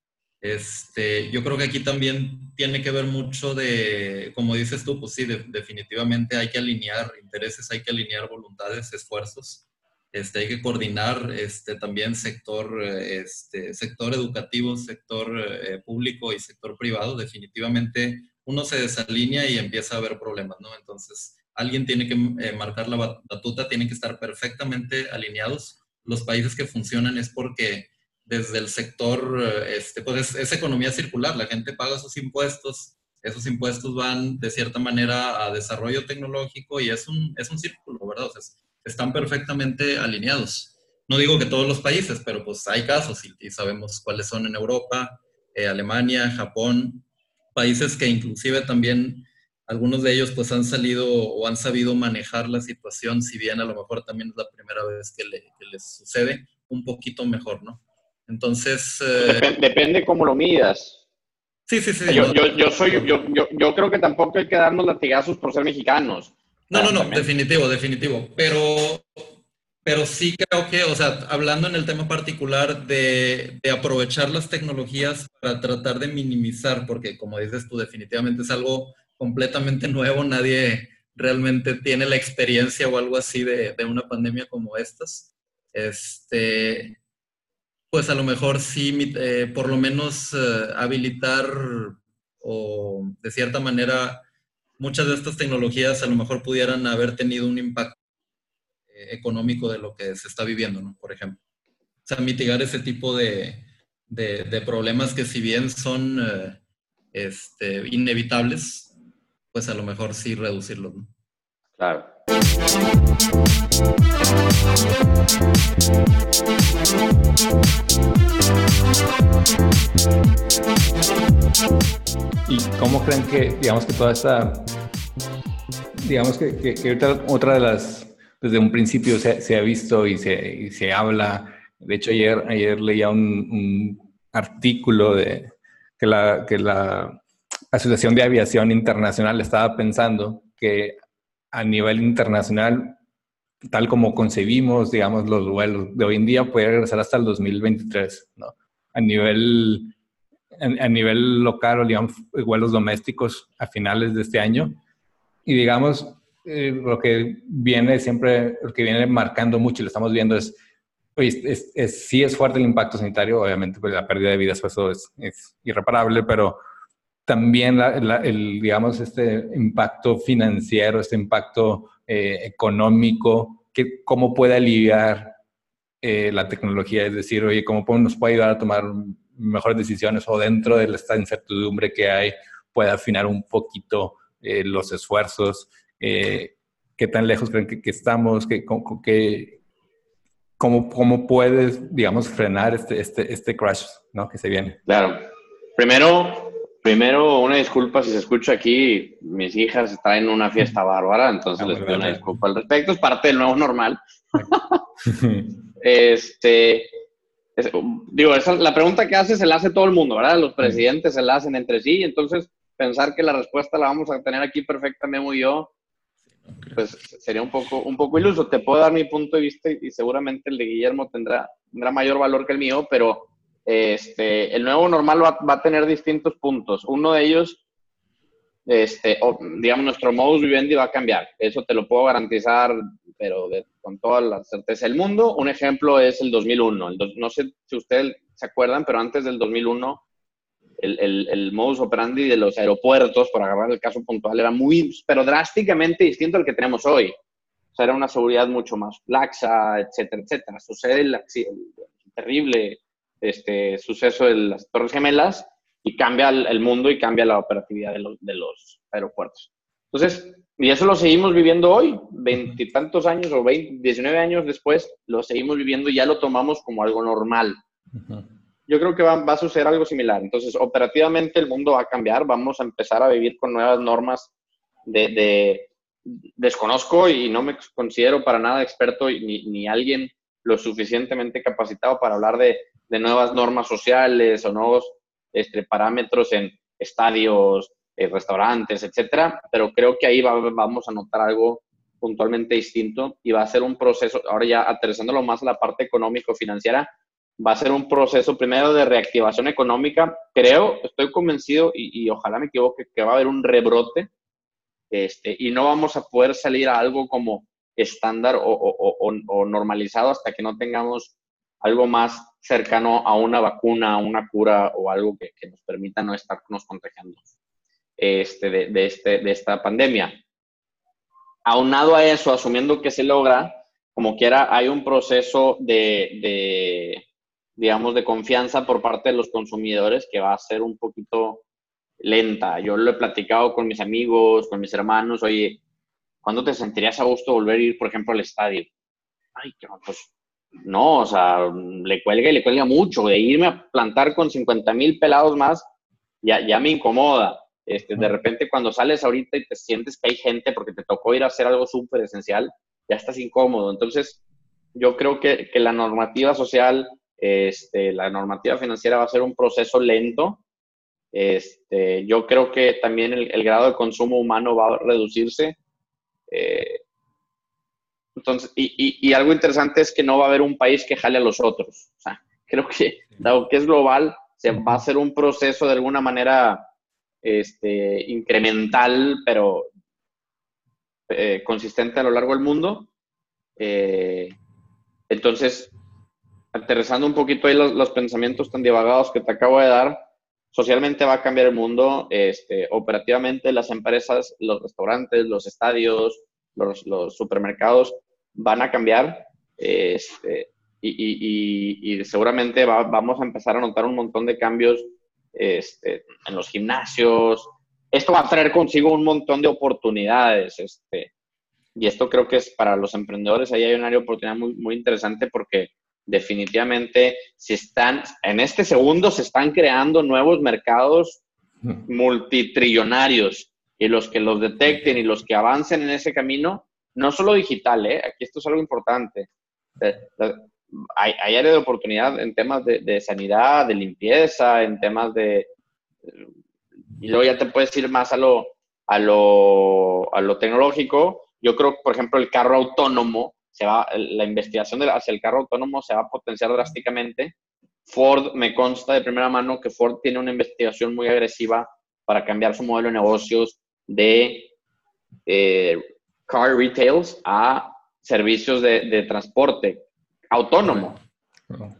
Este, yo creo que aquí también tiene que ver mucho de, como dices tú, pues sí, definitivamente hay que alinear intereses, hay que alinear voluntades, esfuerzos este, hay que coordinar este, también sector, este, sector educativo, sector eh, público y sector privado. Definitivamente uno se desalinea y empieza a haber problemas, ¿no? Entonces, alguien tiene que eh, marcar la batuta, tienen que estar perfectamente alineados. Los países que funcionan es porque desde el sector, eh, este, pues es, economía circular, la gente paga sus impuestos, esos impuestos van de cierta manera a desarrollo tecnológico y es un, es un círculo, ¿verdad? O sea, están perfectamente alineados. No digo que todos los países, pero pues hay casos y, sabemos cuáles son en Europa, eh, Alemania, Japón, países que inclusive también algunos de ellos pues han salido o han sabido manejar la situación, si bien a lo mejor también es la primera vez que, les sucede, un poquito mejor, ¿no? Entonces... Eh, depende, cómo lo midas. Sí, sí, sí. Yo, yo, yo soy, yo, yo, yo, creo que tampoco hay que darnos latigazos por ser mexicanos. No, no, no, definitivo, definitivo. Pero, pero sí creo que, o sea, hablando en el tema particular de, de, aprovechar las tecnologías para tratar de minimizar, porque como dices tú, definitivamente es algo completamente nuevo, nadie realmente tiene la experiencia o algo así de, de una pandemia como estas. Este, pues a lo mejor sí, eh, por lo menos eh, habilitar o de cierta manera muchas de estas tecnologías a lo mejor pudieran haber tenido un impacto eh, económico de lo que se está viviendo, ¿no? Por ejemplo. O sea, mitigar ese tipo de, problemas que si bien son este, inevitables, pues a lo mejor sí reducirlos, ¿no? Claro. ¿Y cómo creen que, digamos que toda esta, digamos que, que, otra de las, desde un principio se, ha visto y se, y se, habla, de hecho ayer, ayer leía un, un artículo de que la, que la Asociación de Aviación Internacional estaba pensando que a nivel internacional, tal como concebimos, digamos, los vuelos de hoy en día, puede regresar hasta el 2023, ¿no? A nivel, a, nivel local digamos, vuelos domésticos a finales de este año. Y, digamos, eh, lo que viene siempre, lo que viene marcando mucho y lo estamos viendo es, pues, es, sí es fuerte el impacto sanitario, obviamente, pues la pérdida de vidas, pues eso es, es irreparable, pero también el, digamos, este impacto financiero, este impacto eh, económico, que, cómo puede aliviar eh, la tecnología, es decir, oye, cómo nos puede ayudar a tomar mejores decisiones o dentro de esta incertidumbre que hay, puede afinar un poquito eh, los esfuerzos, qué tan lejos creen que, estamos, que, cómo, cómo puedes, digamos, frenar este, este, este crash ¿no? que se viene. Claro. Primero, Primero, una disculpa si se escucha aquí, mis hijas están en una fiesta <laughs> bárbara, entonces ah, les pido una disculpa al respecto, es parte del nuevo normal. <laughs> este, digo, la pregunta que hace se la hace todo el mundo, ¿verdad? Los presidentes se la hacen entre sí, entonces pensar que la respuesta la vamos a tener aquí perfectamente y yo, pues sería un poco, un poco iluso. Te puedo dar mi punto de vista y seguramente el de Guillermo tendrá, tendrá mayor valor que el mío, pero este, el nuevo normal va, a tener distintos puntos. Uno de ellos, este, digamos, nuestro modus vivendi va a cambiar. Eso te lo puedo garantizar, pero con toda la certeza del mundo. Un ejemplo es el 2001. no sé si ustedes se acuerdan, pero antes del 2001, el, el, el, modus operandi de los aeropuertos, por agarrar el caso puntual, era muy, pero drásticamente distinto al que tenemos hoy. O sea, era una seguridad mucho más laxa, etcétera, etcétera. Sucede el, el terrible este suceso de las Torres Gemelas y cambia el, mundo y cambia la operatividad de los, de los aeropuertos. Entonces, y eso lo seguimos viviendo hoy, veintitantos años o veinte, 19 años después, lo seguimos viviendo y ya lo tomamos como algo normal. Yo creo que va, va, a suceder algo similar. Entonces, operativamente el mundo va a cambiar, vamos a empezar a vivir con nuevas normas de, de desconozco y no me considero para nada experto ni, ni alguien lo suficientemente capacitado para hablar de de nuevas normas sociales o nuevos este, parámetros en estadios, eh, restaurantes, etcétera, pero creo que ahí vamos a notar algo puntualmente distinto y va a ser un proceso, ahora ya aterrizándolo más a la parte económico-financiera, va a ser un proceso primero de reactivación económica. Creo, estoy convencido y, ojalá me equivoque, que va a haber un rebrote este, y no vamos a poder salir a algo como estándar o, o normalizado hasta que no tengamos algo más cercano a una vacuna, a una cura o algo que, nos permita no estarnos contagiando este, de, este, de esta pandemia. Aunado a eso, asumiendo que se logra, como quiera, hay un proceso de, digamos, de confianza por parte de los consumidores que va a ser un poquito lenta. Yo lo he platicado con mis amigos, con mis hermanos, oye, ¿cuándo te sentirías a gusto volver a ir, por ejemplo, al estadio? Ay, pues no, o sea, le cuelga y le cuelga mucho. De irme a plantar con 50 mil pelados más, ya, ya me incomoda. Este, de repente cuando sales ahorita y te sientes que hay gente porque te tocó ir a hacer algo súper esencial, ya estás incómodo. Entonces, yo creo que, que, la normativa social, este, la normativa financiera va a ser un proceso lento. Este, yo creo que también el, el grado de consumo humano va a reducirse. Eh, entonces, y, y, algo interesante es que no va a haber un país que jale a los otros. O sea, <laughs> creo que dado que es global, se va a hacer un proceso de alguna manera este, incremental, pero eh, consistente a lo largo del mundo. Eh, entonces, aterrizando un poquito ahí los, pensamientos tan divagados que te acabo de dar, socialmente va a cambiar el mundo, este, operativamente las empresas, los restaurantes, los estadios, los, supermercados van a cambiar este, y, seguramente vamos a empezar a notar un montón de cambios este, en los gimnasios. Esto va a traer consigo un montón de oportunidades. Y esto creo que es para los emprendedores, ahí hay una área de oportunidad muy, muy interesante porque definitivamente si están, en este segundo se están creando nuevos mercados multitrillonarios y los que los detecten y los que avancen en ese camino, no solo digital, ¿eh? aquí esto es algo importante. Eh, eh, hay, hay área de oportunidad en temas de, de, sanidad, de limpieza, en temas de... Y luego ya te puedes ir más a lo, a lo, a lo tecnológico. Yo creo, por ejemplo, el carro autónomo se va, la investigación hacia el carro autónomo se va a potenciar drásticamente. Ford, me consta de primera mano que Ford tiene una investigación muy agresiva para cambiar su modelo de negocios de eh, car retails a servicios de, transporte autónomo.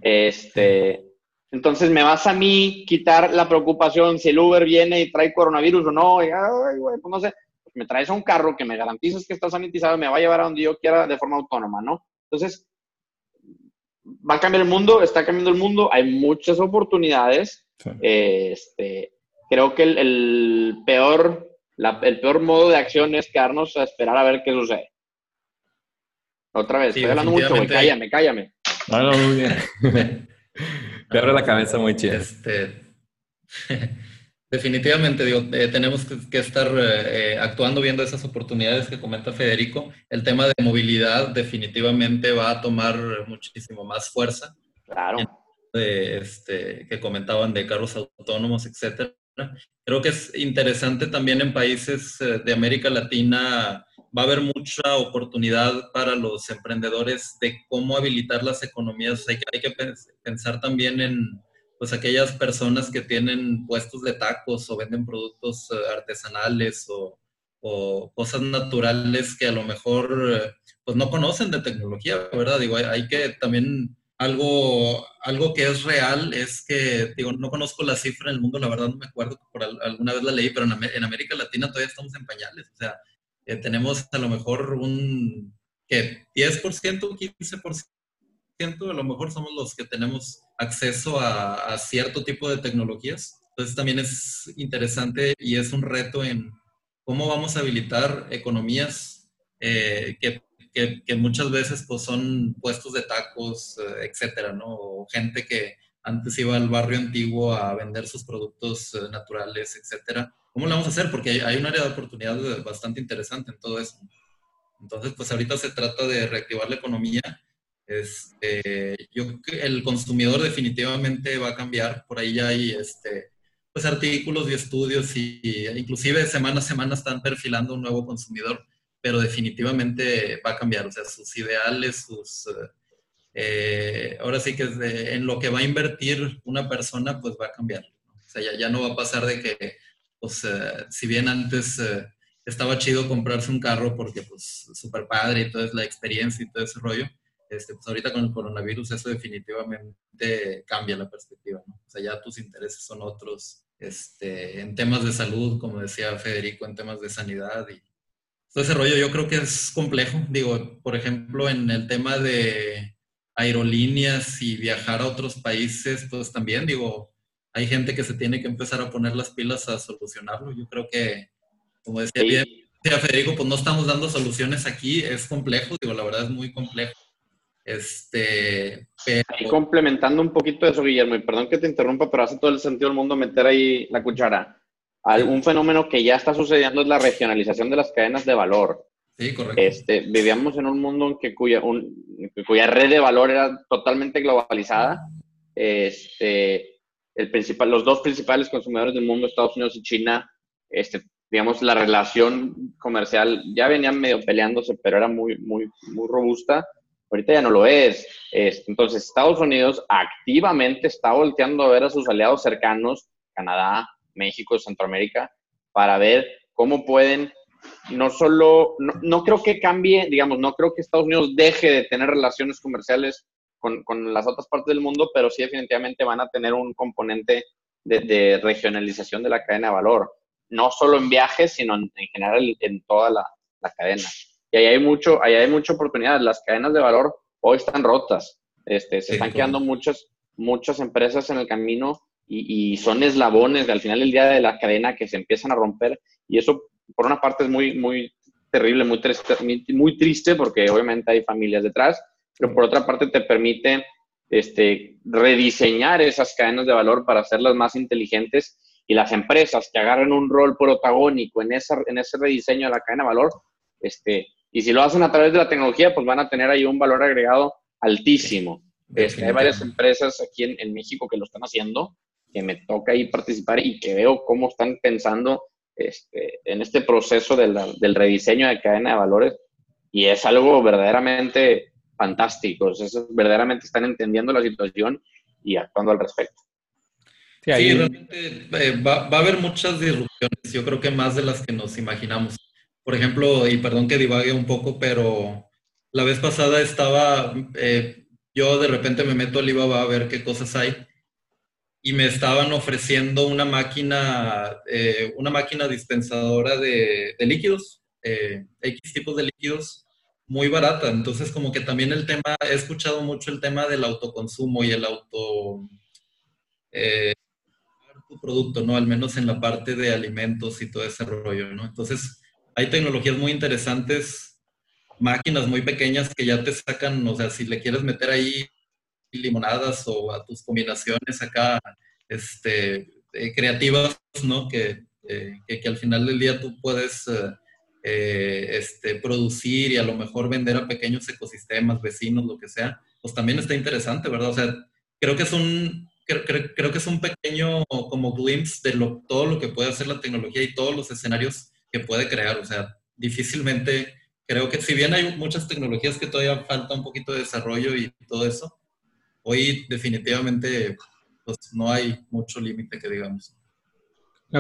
Este, entonces me vas a mí quitar la preocupación si el Uber viene y trae coronavirus o no, y, ay, pues no sé me traes a un carro que me garantizas que está sanitizado, me va a llevar a donde yo quiera de forma autónoma, ¿no? Entonces, va a cambiar el mundo, está cambiando el mundo, hay muchas oportunidades. este, creo que el, peor, el peor modo de acción es quedarnos a esperar a ver qué sucede. Otra vez, estoy hablando mucho, cállame, cállame. No, no, muy bien. <laughs> Me abre la cabeza muy chido. Este... <laughs> Definitivamente, digo, eh, tenemos que, estar eh, actuando viendo esas oportunidades que comenta Federico. El tema de movilidad definitivamente va a tomar muchísimo más fuerza. Claro. este, que comentaban de carros autónomos, etcétera. Creo que es interesante también en países eh, de América Latina, va a haber mucha oportunidad para los emprendedores de cómo habilitar las economías. Hay que, hay que pensar también en pues aquellas personas que tienen puestos de tacos o venden productos eh, artesanales o, cosas naturales que a lo mejor eh, pues no conocen de tecnología, ¿verdad? Digo, hay, que también algo, algo que es real es que, digo, no conozco la cifra en el mundo, la verdad no me acuerdo, por alguna vez la leí, pero en, América Latina todavía estamos en pañales, o sea, eh, tenemos a lo mejor un, ¿qué? 10%, 15% a lo mejor somos los que tenemos acceso a, cierto tipo de tecnologías. Entonces también es interesante y es un reto en cómo vamos a habilitar economías eh, que, que, muchas veces pues, son puestos de tacos, eh, etcétera, ¿no? O gente que antes iba al barrio antiguo a vender sus productos eh, naturales, etcétera. ¿Cómo lo vamos a hacer? Porque hay, hay un área de oportunidad bastante interesante en todo eso. Entonces, pues ahorita se trata de reactivar la economía este, yo el consumidor definitivamente va a cambiar. Por ahí ya hay este, pues, artículos y estudios y, inclusive semana a semana están perfilando un nuevo consumidor, pero definitivamente va a cambiar. O sea, sus ideales, sus... Eh, ahora sí que en lo que va a invertir una persona, pues va a cambiar. O sea, ya, ya no va a pasar de que, pues, eh, si bien antes... Eh, estaba chido comprarse un carro porque pues súper padre y toda la experiencia y todo ese rollo, este, pues ahorita con el coronavirus eso definitivamente cambia la perspectiva, ¿no? O sea, ya tus intereses son otros, este, en temas de salud, como decía Federico, en temas de sanidad y todo ese rollo yo creo que es complejo. Digo, por ejemplo, en el tema de aerolíneas y viajar a otros países, pues también, digo, hay gente que se tiene que empezar a poner las pilas a solucionarlo. Yo creo que, como decía bien, Federico, pues no estamos dando soluciones aquí, es complejo, digo, la verdad es muy complejo. Este, Y complementando un poquito eso, Guillermo, y perdón que te interrumpa, pero hace todo el sentido del mundo meter ahí la cuchara. Un fenómeno que ya está sucediendo es la regionalización de las cadenas de valor. Sí, correcto. Este, vivíamos en un mundo en que cuya, cuya red de valor era totalmente globalizada. Este, el principal, los dos principales consumidores del mundo, Estados Unidos y China, este, digamos, la relación comercial ya venían medio peleándose, pero era muy, muy, muy robusta. Ahorita ya no lo es. Entonces, Estados Unidos activamente está volteando a ver a sus aliados cercanos, Canadá, México, Centroamérica, para ver cómo pueden, no solo, no, creo que cambie, digamos, no creo que Estados Unidos deje de tener relaciones comerciales con, con, las otras partes del mundo, pero sí definitivamente van a tener un componente de, regionalización de la cadena de valor, no solo en viajes, sino en, general en toda la, la, cadena. Y ahí hay, mucho, ahí hay mucha oportunidad. Las cadenas de valor hoy están rotas. Este, se están quedando muchas, muchas empresas en el camino y, y, son eslabones al final del día de la cadena que se empiezan a romper. Y eso, por una parte, es muy, muy terrible, muy triste, muy triste porque obviamente hay familias detrás, pero por otra parte te permite este, rediseñar esas cadenas de valor para hacerlas más inteligentes y las empresas que agarren un rol protagónico en, esa, en ese rediseño de la cadena de valor, este, y si lo hacen a través de la tecnología, pues van a tener ahí un valor agregado altísimo. Este, hay varias empresas aquí en, en, México que lo están haciendo, que me toca ahí participar y que veo cómo están pensando este, en este proceso del rediseño de cadena de valores y es algo verdaderamente fantásticos, esos verdaderamente están entendiendo la situación y actuando al respecto. Sí, realmente eh, va, va, a haber muchas disrupciones, yo creo que más de las que nos imaginamos. Por ejemplo, y perdón que divague un poco, pero la vez pasada estaba, eh, yo de repente me meto al Alibaba a ver qué cosas hay y me estaban ofreciendo una máquina, eh, una máquina dispensadora de, de líquidos, X tipos de líquidos, muy barata. Entonces, como que también el tema, he escuchado mucho el tema del autoconsumo y el auto... Eh, producto, ¿no? Al menos en la parte de alimentos y todo ese rollo, ¿no? Entonces, hay tecnologías muy interesantes, máquinas muy pequeñas que ya te sacan, o sea, si le quieres meter ahí limonadas o a tus combinaciones acá, este, eh, creativas, ¿no? Que, eh, que, que, al final del día tú puedes eh, este, producir y a lo mejor vender a pequeños ecosistemas, vecinos, lo que sea, pues también está interesante, ¿verdad? O sea, creo que es un, creo, creo, que es un pequeño como glimpse de lo, todo lo que puede hacer la tecnología y todos los escenarios que puede crear. O sea, difícilmente, creo que si bien hay muchas tecnologías que todavía falta un poquito de desarrollo y todo eso, hoy definitivamente pues no hay mucho límite que digamos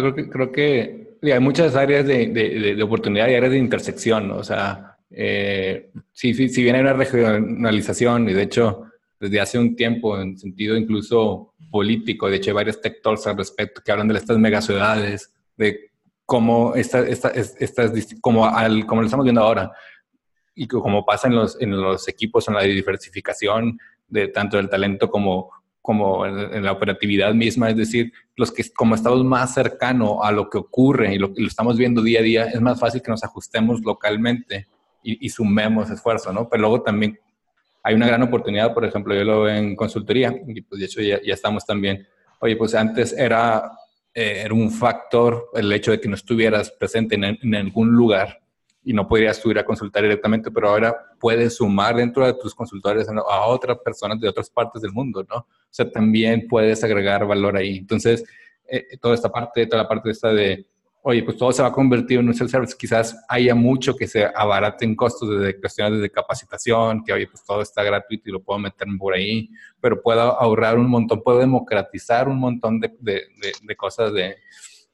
creo que, creo que hay muchas áreas de, de, oportunidad y áreas de intersección, o sea, eh, si, si, bien hay una regionalización y de hecho desde hace un tiempo en sentido incluso político, de hecho hay varios tech talks al respecto que hablan de estas megaciudades, de cómo estas, estas, como, al, como lo estamos viendo ahora, y como pasa en los, en los equipos, en la diversificación de tanto del talento como como en, la operatividad misma, es decir, los que como estamos más cercano a lo que ocurre y lo, lo estamos viendo día a día, es más fácil que nos ajustemos localmente y, sumemos esfuerzo, ¿no? Pero luego también hay una gran oportunidad, por ejemplo, yo lo veo en consultoría y pues de hecho ya, ya estamos también, oye, pues antes era, eh, era un factor el hecho de que no estuvieras presente en, en algún lugar y no podrías subir a consultar directamente, pero ahora puedes sumar dentro de tus consultores a otras personas de otras partes del mundo, ¿no? O sea, también puedes agregar valor ahí. Entonces, eh, toda esta parte, toda la parte esta de, oye, pues todo se va a convertir en un self-service, quizás haya mucho que se abarate en costos de cuestiones de capacitación, que oye, pues todo está gratuito y lo puedo meter por ahí, pero puedo ahorrar un montón, puedo democratizar un montón de, de, de, cosas de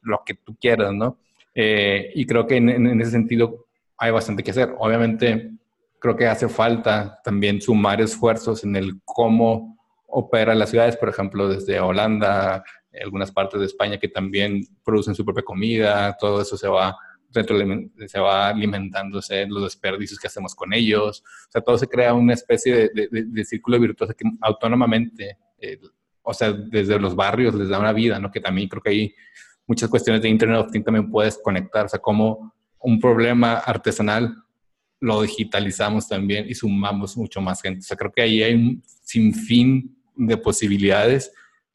lo que tú quieras, ¿no? Eh, y creo que en, en ese sentido hay bastante que hacer. Obviamente, creo que hace falta también sumar esfuerzos en el cómo opera las ciudades, por ejemplo, desde Holanda, algunas partes de España que también producen su propia comida, todo eso se va se va alimentándose los desperdicios que hacemos con ellos. O sea, todo se crea una especie de, de, círculo virtuoso que autónomamente, eh, o sea, desde los barrios les da una vida, ¿no? Que también creo que hay muchas cuestiones de Internet of Things también puedes conectar, o sea, cómo un problema artesanal, lo digitalizamos también y sumamos mucho más gente. O sea, creo que ahí hay un sinfín de posibilidades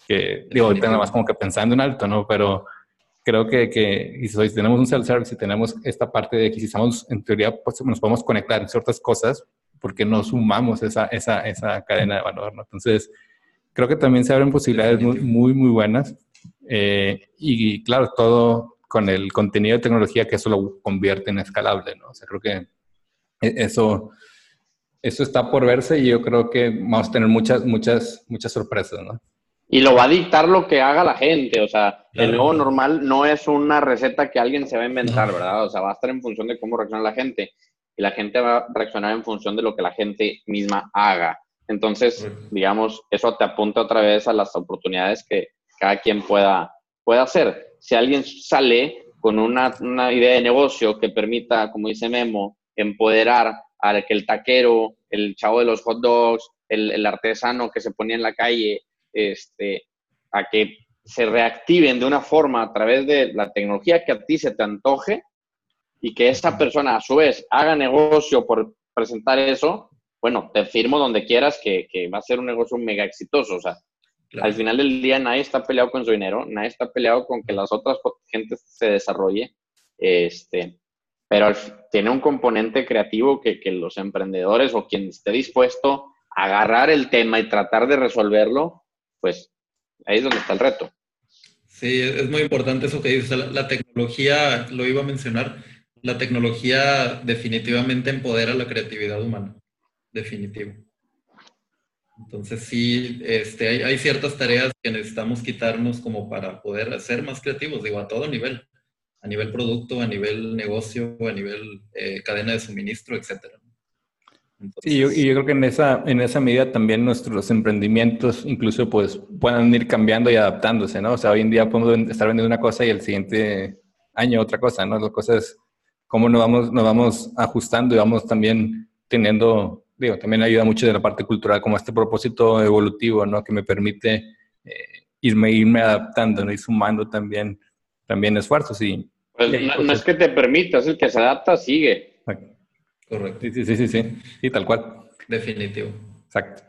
que, digo, ahorita nada más como que pensando en alto, ¿no? Pero creo que, que y si tenemos un self-service y tenemos esta parte de que si estamos, en teoría, pues nos podemos conectar en ciertas cosas porque no sumamos esa, esa, esa cadena de valor, ¿no? Entonces, creo que también se abren posibilidades muy, muy, muy buenas. Eh, y claro, todo, con el contenido de tecnología que eso lo convierte en escalable, ¿no? O sea, creo que e, eso, eso está por verse y yo creo que vamos a tener muchas, muchas, muchas sorpresas, ¿no? Y lo va a dictar lo que haga la gente, o sea, el nuevo normal no es una receta que alguien se va a inventar, ¿verdad? O sea, va a estar en función de cómo reacciona la gente y la gente va a reaccionar en función de lo que la gente misma haga. Entonces, digamos, eso te apunta otra vez a las oportunidades que cada quien pueda, pueda hacer. Si alguien sale con una, una idea de negocio que permita, como dice Memo, empoderar a que el taquero, el chavo de los hot dogs, el, el, artesano que se ponía en la calle, este, a que se reactiven de una forma a través de la tecnología que a ti se te antoje y que esa persona a su vez haga negocio por presentar eso, bueno, te firmo donde quieras que, que va a ser un negocio mega exitoso. O sea, al final del día nadie está peleado con su dinero, nadie está peleado con que las otras gentes se desarrolle, este, pero tiene un componente creativo que, que los emprendedores o quien esté dispuesto a agarrar el tema y tratar de resolverlo, pues ahí es donde está el reto. Sí, es muy importante eso que dices. La, tecnología, lo iba a mencionar, la tecnología definitivamente empodera la creatividad humana. Definitivo. Entonces sí, este, hay, ciertas tareas que necesitamos quitarnos como para poder ser más creativos, digo, a todo nivel, a nivel producto, a nivel negocio, a nivel eh, cadena de suministro, etcétera sí, yo, y yo creo que en esa, en esa medida también nuestros emprendimientos incluso pues puedan ir cambiando y adaptándose, ¿no? O sea, hoy en día podemos estar vendiendo una cosa y el siguiente año otra cosa, ¿no? La cosa es cómo nos vamos, nos vamos ajustando y vamos también teniendo, digo, también ayuda mucho de la parte cultural, como este propósito evolutivo, ¿no? Que me permite eh, irme, irme adaptando, ¿no? Y sumando también, también esfuerzos y... Pues, no, es que te permita, es el que se adapta, sigue. Correcto. Sí, sí, sí, sí, sí, tal cual. Definitivo. Exacto.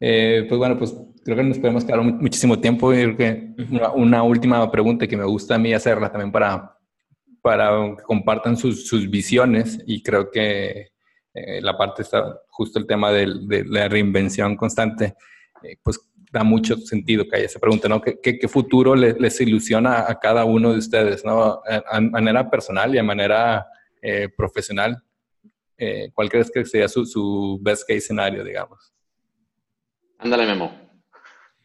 Eh, pues bueno, pues creo que nos podemos quedar muchísimo tiempo. Yo creo que una, última pregunta que me gusta a mí hacerla también para, para que compartan sus, sus visiones y creo que eh, la parte está justo el tema de, de la reinvención constante, eh, pues da mucho sentido que haya esa pregunta, ¿no? ¿Qué, qué, futuro les, les, ilusiona a cada uno de ustedes, ¿no? A, manera personal y a manera profesional eh, ¿cuál crees que sería su, su best case escenario, digamos? Ándale, Memo.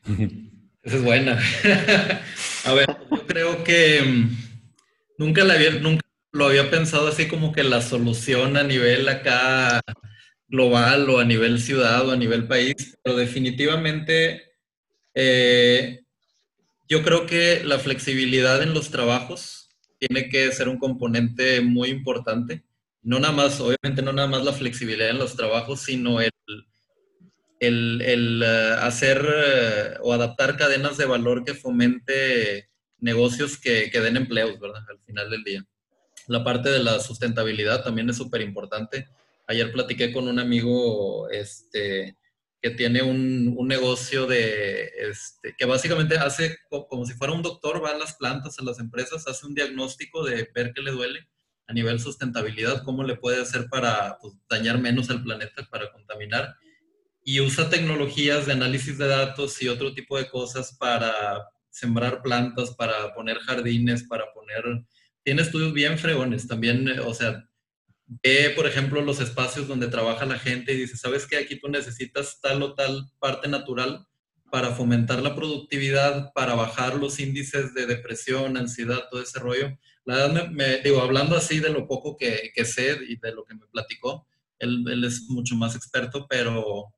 <laughs> Esa es buena. <laughs> a ver, yo creo que mm, nunca, la había, nunca lo había pensado así como que la solución a nivel acá global o a nivel ciudad o a nivel país, pero definitivamente eh, yo creo que la flexibilidad en los trabajos tiene que ser un componente muy importante no nada más, obviamente no nada más la flexibilidad en los trabajos, sino el, el, eh, hacer eh, o adaptar cadenas de valor que fomente negocios que, que, den empleos, ¿verdad? Al final del día. La parte de la sustentabilidad también es súper importante. Ayer platiqué con un amigo este, que tiene un, un negocio de, este, que básicamente hace como si fuera un doctor, va a las plantas, a las empresas, hace un diagnóstico de ver qué le duele a nivel sustentabilidad, cómo le puede hacer para pues, dañar menos al planeta, para contaminar. Y usa tecnologías de análisis de datos y otro tipo de cosas para sembrar plantas, para poner jardines, para poner... Tiene estudios bien fregones también, o sea, ve, por ejemplo, los espacios donde trabaja la gente y dice, ¿sabes qué? Aquí tú necesitas tal o tal parte natural para fomentar la productividad, para bajar los índices de depresión, ansiedad, todo ese rollo la verdad, me, digo, hablando así de lo poco que, que, sé y de lo que me platicó, él, él, es mucho más experto, pero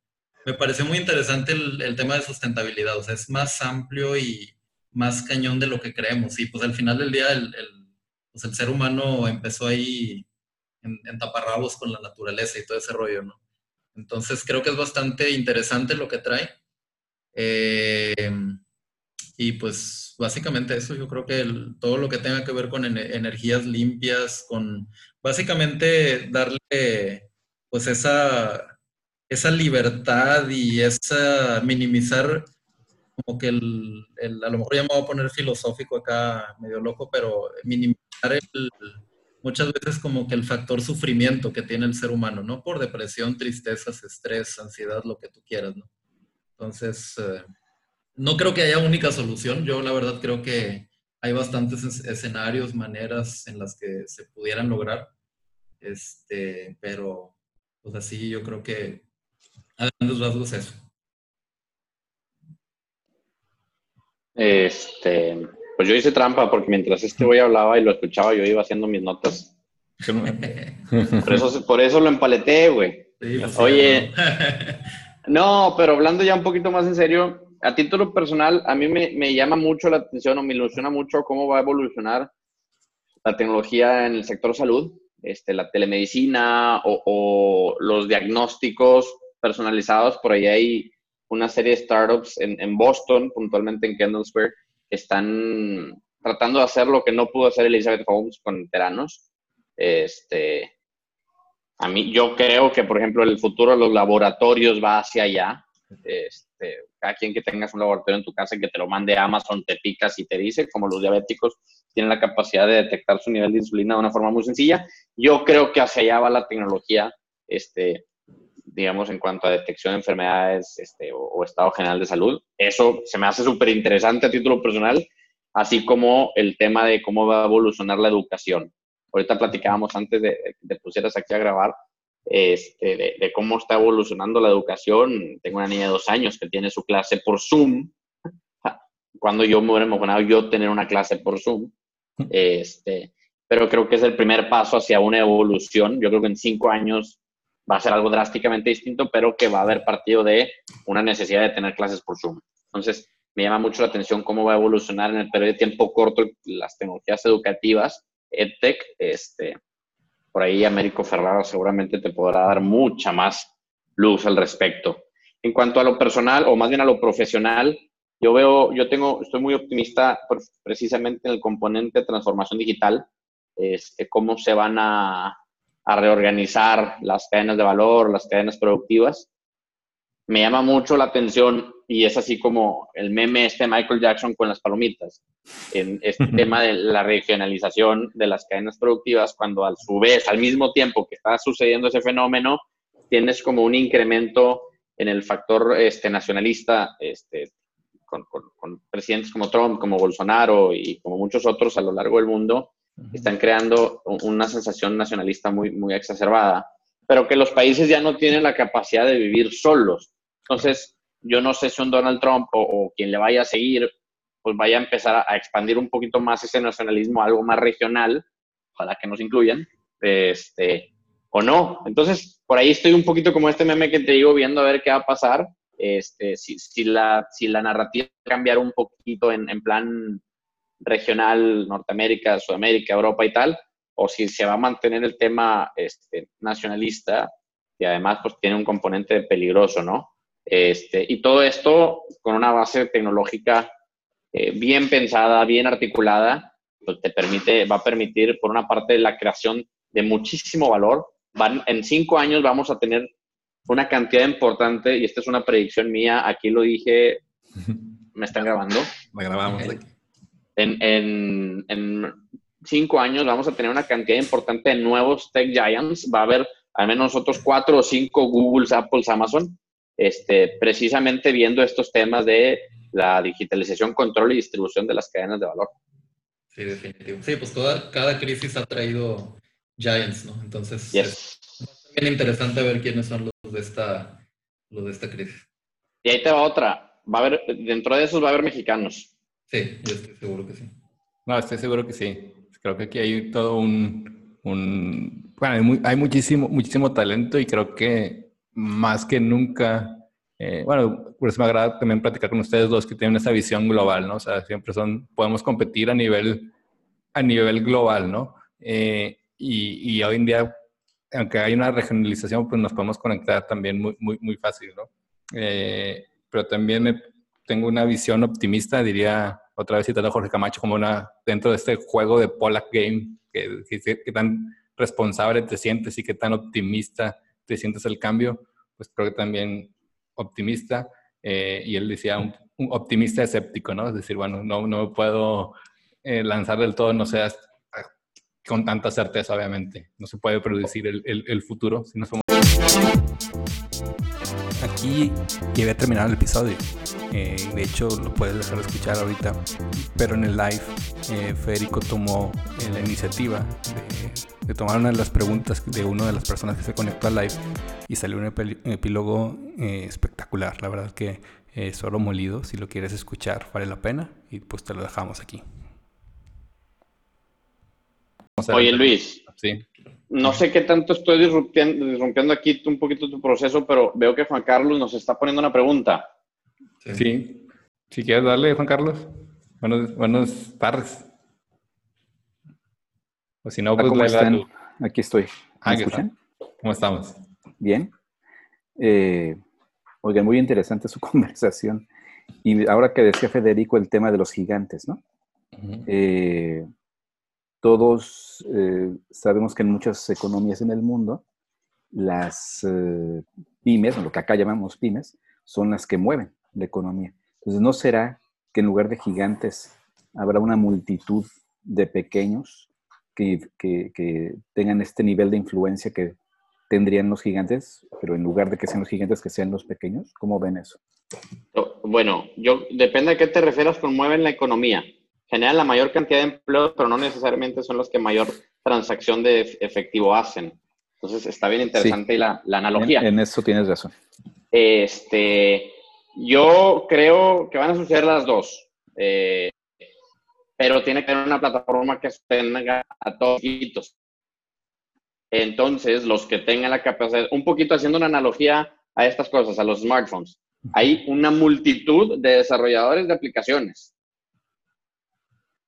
me pareció muy interesante el, el, tema de sustentabilidad. O sea, es más amplio y más cañón de lo que creemos. Y pues al final del día, el, el pues, el ser humano empezó ahí en, en, taparrabos con la naturaleza y todo ese rollo, ¿no? Entonces creo que es bastante interesante lo que trae. Eh, y pues básicamente eso, yo creo que todo lo que tenga que ver con energías limpias, con básicamente darle pues esa, esa libertad y esa minimizar como que el, a lo mejor ya me voy a poner filosófico acá, medio loco, pero minimizar el, muchas veces como que el factor sufrimiento que tiene el ser humano, ¿no? Por depresión, tristezas, estrés, ansiedad, lo que tú quieras, ¿no? Entonces, eh, no creo que haya única solución. Yo la verdad creo que hay bastantes escenarios, maneras en las que se pudieran lograr. Este, pero pues así yo creo que a grandes rasgos eso. Este, pues yo hice trampa porque mientras este güey hablaba y lo escuchaba, yo iba haciendo mis notas. <laughs> por, eso, por eso lo empaleté, güey. Oye, <laughs> No, pero hablando ya un poquito más en serio, a título personal, a mí me, me llama mucho la atención o me ilusiona mucho cómo va a evolucionar la tecnología en el sector salud, este, la telemedicina o, los diagnósticos personalizados. Por ahí hay una serie de startups en, Boston, puntualmente en Kendall Square, que están tratando de hacer lo que no pudo hacer Elizabeth Holmes con Teranos. Este, a mí, yo creo que, por ejemplo, el futuro los laboratorios va hacia allá. Este, cada quien que tengas un laboratorio en tu casa que te lo mande Amazon, te picas y te dice, como los diabéticos tienen la capacidad de detectar su nivel de insulina de una forma muy sencilla. Yo creo que hacia allá va la tecnología, este, digamos, en cuanto a detección de enfermedades este, o, estado general de salud. Eso se me hace súper interesante a título personal, así como el tema de cómo va a evolucionar la educación. Ahorita platicábamos antes de, que pusieras aquí a grabar este, de, cómo está evolucionando la educación. Tengo una niña de dos años que tiene su clase por Zoom. Cuando yo me hubiera imaginado yo tener una clase por Zoom. Este, pero creo que es el primer paso hacia una evolución. Yo creo que en cinco años va a ser algo drásticamente distinto, pero que va a haber partido de una necesidad de tener clases por Zoom. Entonces, me llama mucho la atención cómo va a evolucionar en el periodo de tiempo corto las tecnologías educativas, EdTech. Este, por ahí Américo Ferrara seguramente te podrá dar mucha más luz al respecto. En cuanto a lo personal, o más bien a lo profesional, yo veo, yo tengo, estoy muy optimista precisamente en el componente de transformación digital, este, cómo se van a, a reorganizar las cadenas de valor, las cadenas productivas. Me llama mucho la atención y es así como el meme este Michael Jackson con las palomitas, en este tema de la regionalización de las cadenas productivas, cuando a su vez, al mismo tiempo que está sucediendo ese fenómeno, tienes como un incremento en el factor este, nacionalista, este, con, con presidentes como Trump, como Bolsonaro y como muchos otros a lo largo del mundo, están creando una sensación nacionalista muy, muy exacerbada, pero que los países ya no tienen la capacidad de vivir solos. Entonces, yo no sé si un Donald Trump o, quien le vaya a seguir, pues vaya a empezar a, expandir un poquito más ese nacionalismo algo más regional, ojalá que nos incluyan, este, o no. Entonces, por ahí estoy un poquito como este meme que te digo, viendo a ver qué va a pasar. Este, si, si, la, si la narrativa cambiar un poquito en, en plan regional, Norteamérica, Sudamérica, Europa y tal, o si se va a mantener el tema este, nacionalista, y además pues tiene un componente peligroso, ¿no? Este, y todo esto con una base tecnológica eh, bien pensada, bien articulada, pues te permite, va a permitir, por una parte, la creación de muchísimo valor. Van, en cinco años vamos a tener una cantidad importante, y esta es una predicción mía, aquí lo dije, <laughs> me están grabando. Me grabamos. En, en, cinco años vamos a tener una cantidad importante de nuevos tech giants. Va a haber al menos otros cuatro o cinco Googles, Apples, Amazon, este, precisamente viendo estos temas de la digitalización, control y distribución de las cadenas de valor. Sí, definitivo. Sí, pues toda, cada crisis ha traído giants, ¿no? Entonces, es bien interesante ver quiénes son los de esta, los de esta crisis. Y ahí te va otra. Va a haber, dentro de esos va a haber mexicanos. Sí, yo estoy seguro que sí. No, estoy seguro que sí. Creo que aquí hay todo un... bueno, hay, muchísimo, muchísimo talento y creo que más que nunca... Eh, bueno, por eso me agrada también platicar con ustedes dos que tienen esa visión global, ¿no? O sea, siempre son, podemos competir a nivel, a nivel global, ¿no? Eh, y, y, hoy en día, aunque hay una regionalización, pues nos podemos conectar también muy, muy, muy fácil, ¿no? Eh, pero también tengo una visión optimista, diría otra vez citando a Jorge Camacho, como una, dentro de este juego de Pollack Game, que, que, tan responsable te sientes y qué tan optimista te sientes el cambio, pues creo que también optimista. Eh, y él decía un, optimista escéptico, ¿no? Es decir, bueno, no, no puedo eh, lanzar del todo, no seas con tanta certeza, obviamente. No se puede producir el, el, el futuro si no somos aquí ya había terminado el episodio. Eh, de hecho, lo puedes dejar de escuchar ahorita. Pero en el live, eh, Federico tomó eh, la iniciativa de, tomar una de las preguntas de una de las personas que se conectó al live y salió un, epílogo espectacular. La verdad que solo molido. Si lo quieres escuchar, vale la pena. Y pues te lo dejamos aquí. Oye, Luis. Sí no sé qué tanto estoy disrumpiendo, aquí un poquito tu proceso, pero veo que Juan Carlos nos está poniendo una pregunta. Sí. Si quieres darle, Juan Carlos. Buenos, buenos tardes. O si no, pues ¿Cómo están? Aquí estoy. Ah, ¿Me escuchan? ¿Cómo estamos? Bien. Eh, oigan, muy interesante su <laughs> conversación. Y ahora que decía Federico el tema de los gigantes, ¿no? Eh, todos eh, sabemos que en muchas economías en el mundo, las eh, pymes, lo que acá llamamos pymes, son las que mueven la economía. Entonces, ¿no será que en lugar de gigantes habrá una multitud de pequeños que, tengan este nivel de influencia que tendrían los gigantes, pero en lugar de que sean los gigantes, que sean los pequeños? ¿Cómo ven eso? Bueno, yo depende a qué te refieras con mueven la economía. Generan la mayor cantidad de empleos, pero no necesariamente son los que mayor transacción de efectivo hacen. Entonces está bien interesante la, la, analogía. En, eso tienes razón. Este, yo creo que van a suceder las dos. Eh, pero tiene que haber una plataforma que tenga a todos entonces, los que tengan la capacidad, un poquito haciendo una analogía a estas cosas, a los smartphones, hay una multitud de desarrolladores de aplicaciones,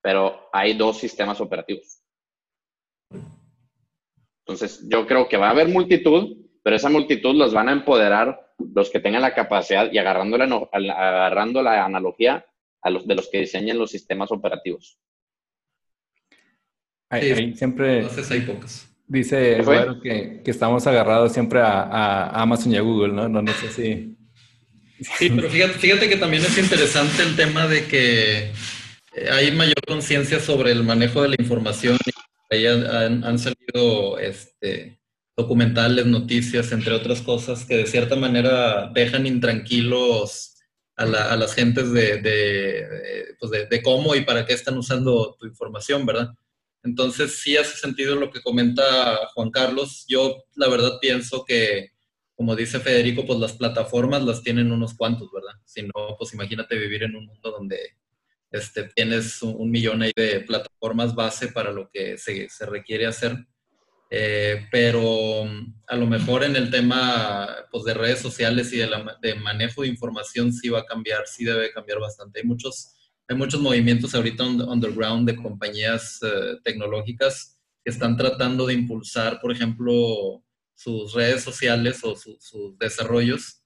pero hay dos sistemas operativos. Entonces, yo creo que va a haber multitud, pero esa multitud los van a empoderar los que tengan la capacidad y agarrando la, agarrando la analogía a los de los que diseñan los sistemas operativos. Hay, siempre. Entonces hay pocos. Dice que, que, estamos agarrados siempre a, Amazon y a Google, ¿no? No, sé si... Sí, pero fíjate, que también es interesante el tema de que hay mayor conciencia sobre el manejo de la información. Ahí han, salido este, documentales, noticias, entre otras cosas, que de cierta manera dejan intranquilos a, las gentes de, pues de, de, cómo y para qué están usando tu información, ¿verdad? Entonces, sí hace sentido lo que comenta Juan Carlos. Yo, la verdad, pienso que, como dice Federico, pues las plataformas las tienen unos cuantos, ¿verdad? Si no, pues imagínate vivir en un mundo donde este, tienes un, millón ahí de plataformas base para lo que se, requiere hacer. Eh, pero a lo mejor en el tema pues, de redes sociales y de, de manejo de información sí va a cambiar, sí debe cambiar bastante. Hay muchos hay muchos movimientos ahorita underground de compañías eh, tecnológicas que están tratando de impulsar, por ejemplo, sus redes sociales o sus desarrollos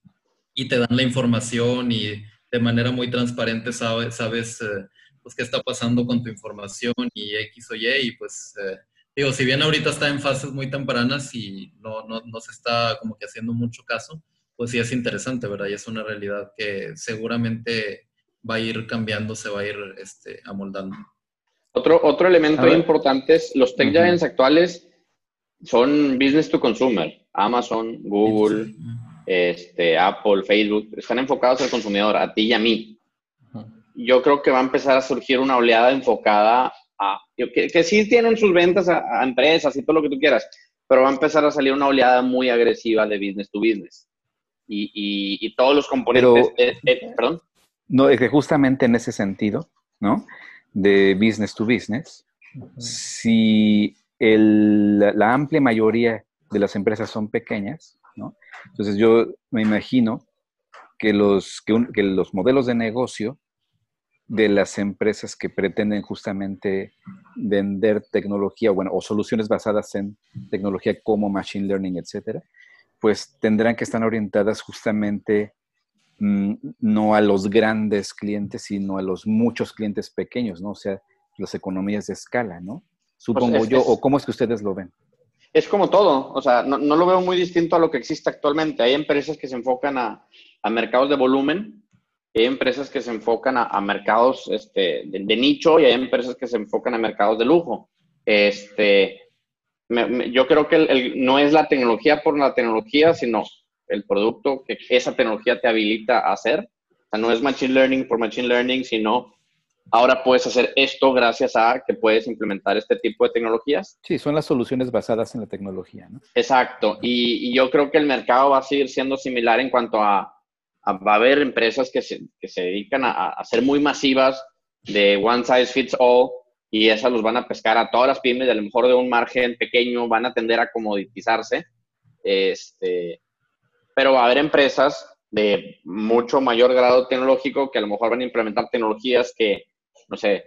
y te dan la información y de manera muy transparente sabes, sabes eh, pues, qué está pasando con tu información y X o Y y pues eh, digo, si bien ahorita está en fases muy tempranas y no, no, no se está como que haciendo mucho caso, pues sí es interesante, ¿verdad? Y es una realidad que seguramente va a ir cambiando, se va a ir este, amoldando. Otro, otro elemento importante es los tech giants actuales son business to consumer. Amazon, Google, este, Apple, Facebook, están enfocados al consumidor, a ti y a mí. Yo creo que va a empezar a surgir una oleada enfocada a, que, que sí tienen sus ventas a, empresas y todo lo que tú quieras, pero va a empezar a salir una oleada muy agresiva de business to business. Y, y, todos los componentes, eh, eh, perdón. No, es que justamente en ese sentido, ¿no? De business to business, si la amplia mayoría de las empresas son pequeñas, ¿no? Entonces yo me imagino que los, que, los modelos de negocio de las empresas que pretenden justamente vender tecnología, bueno, o soluciones basadas en tecnología como machine learning, etcétera, pues tendrán que estar orientadas justamente Mm, no a los grandes clientes, sino a los muchos clientes pequeños, ¿no? O sea, las economías de escala, ¿no? Supongo pues yo, o cómo es que ustedes lo ven. Es como todo, o sea, no, lo veo muy distinto a lo que existe actualmente. Hay empresas que se enfocan a, mercados de volumen, hay empresas que se enfocan a, mercados este, de, nicho y hay empresas que se enfocan a mercados de lujo. Este, yo creo que no es la tecnología por la tecnología, sino el producto que esa tecnología te habilita a hacer. O sea, no es machine learning por machine learning, sino ahora puedes hacer esto gracias a que puedes implementar este tipo de tecnologías. Sí, son las soluciones basadas en la tecnología, ¿no? Exacto. Y, yo creo que el mercado va a seguir siendo similar en cuanto a, va a haber empresas que se, que se dedican a, a, ser muy masivas de one size fits all y esas los van a pescar a todas las pymes, a lo mejor de un margen pequeño, van a tender a comoditizarse. Este, pero va a haber empresas de mucho mayor grado tecnológico que a lo mejor van a implementar tecnologías que, no sé,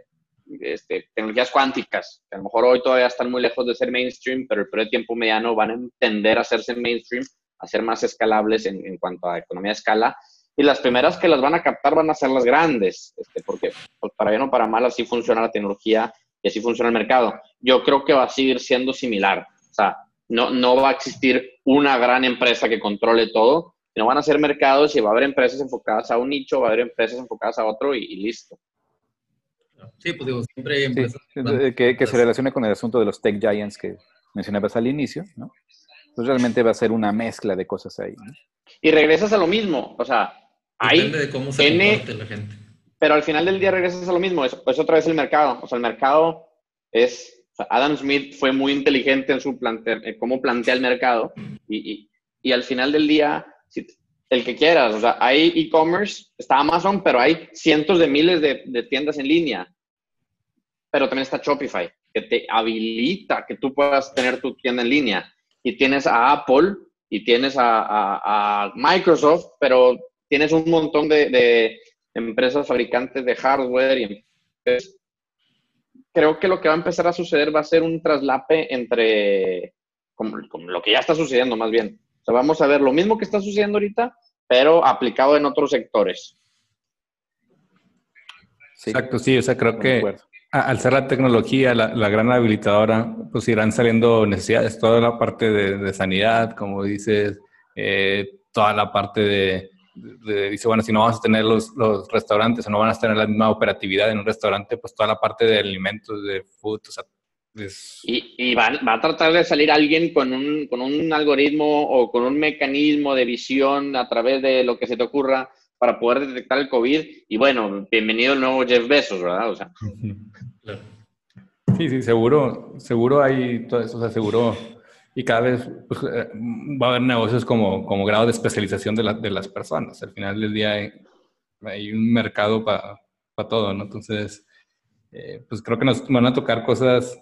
este, tecnologías cuánticas, que a lo mejor hoy todavía están muy lejos de ser mainstream, pero el tiempo mediano van a tender a hacerse mainstream, a ser más escalables en, cuanto a economía de escala. Y las primeras que las van a captar van a ser las grandes, este, porque pues, para bien o para mal así funciona la tecnología y así funciona el mercado. Yo creo que va a seguir siendo similar. O sea, no, no va a existir una gran empresa que controle todo, sino van a ser mercados y va a haber empresas enfocadas a un nicho, va a haber empresas enfocadas a otro y listo. Sí, pues digo, siempre hay empresas. que, se relacione con el asunto de los tech giants que mencionabas al inicio, ¿no? Pues realmente va a ser una mezcla de cosas ahí, ¿no? Y regresas a lo mismo, o sea, ahí. Depende de cómo se comporte la gente. Pero al final del día regresas a lo mismo, es, es otra vez el mercado. O sea, el mercado es. Adam Smith fue muy inteligente en su plante, cómo plantea el mercado y, y, y al final del día, si, el que quieras. O sea, hay e-commerce, está Amazon, pero hay cientos de miles de, tiendas en línea. Pero también está Shopify, que te habilita que tú puedas tener tu tienda en línea. Y tienes a Apple y tienes a, Microsoft, pero tienes un montón de, empresas fabricantes de hardware. Y creo que lo que va a empezar a suceder va a ser un traslape entre, como lo que ya está sucediendo más bien, o sea, vamos a ver lo mismo que está sucediendo ahorita, pero aplicado en otros sectores. Exacto, sí, o sea, creo que al ser la tecnología la, gran habilitadora, pues irán saliendo necesidades, toda la parte de, sanidad, como dices, eh, toda la parte de, dice, bueno, si no vamos a tener los, los, restaurantes o no van a tener la misma operatividad en un restaurante, pues toda la parte de alimentos, de food, o sea, y, va, a tratar de salir alguien con un, con un algoritmo o con un mecanismo de visión a través de lo que se te ocurra para poder detectar el COVID. Y bueno, bienvenido el nuevo Jeff Bezos, ¿verdad? O sea. Sí, sí, seguro, seguro hay todo eso, o sea, seguro. Y cada vez pues, eh, va a haber negocios como, como grado de especialización de, de las personas. Al final del día hay, un mercado para todo, ¿no? Entonces, eh, pues creo que nos van a tocar cosas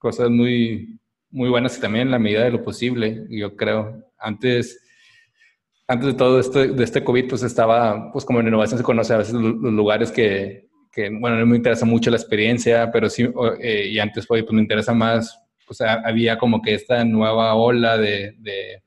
cosas muy, muy buenas y también en la medida de lo posible, yo creo. Antes, antes de todo esto, de este COVID, pues estaba, pues como en innovación se conoce a veces los, lugares que, que, bueno, no me interesa mucho la experiencia, pero sí, eh, y antes pues, me interesa más, pues había como que esta nueva ola de, de,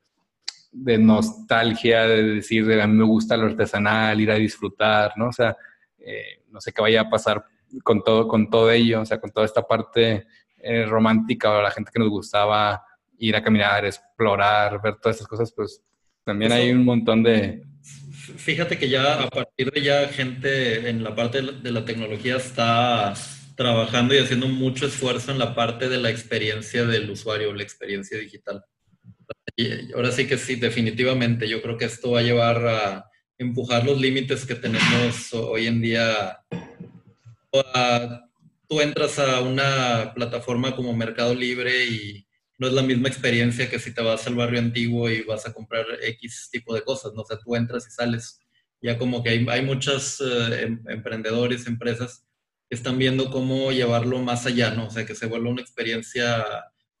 de nostalgia, de decir, a mí me gusta lo artesanal, ir a disfrutar, ¿no? O sea, eh, no sé qué vaya a pasar con todo, con todo ello, o sea, con toda esta parte eh, romántica o la gente que nos gustaba ir a caminar, explorar, ver todas esas cosas, pues también hay un montón de... Fíjate que ya a partir de ya gente en la parte de la tecnología está trabajando y haciendo mucho esfuerzo en la parte de la experiencia del usuario, la experiencia digital. Y ahora sí que sí, definitivamente. Yo creo que esto va a llevar a empujar los límites que tenemos hoy en día a tú entras a una plataforma como Mercado Libre y no es la misma experiencia que si te vas al barrio antiguo y vas a comprar X tipo de cosas, ¿no? O sea, tú entras y sales. Ya como que hay, hay muchos eh, em, emprendedores, empresas que están viendo cómo llevarlo más allá, ¿no? O sea, que se vuelva una experiencia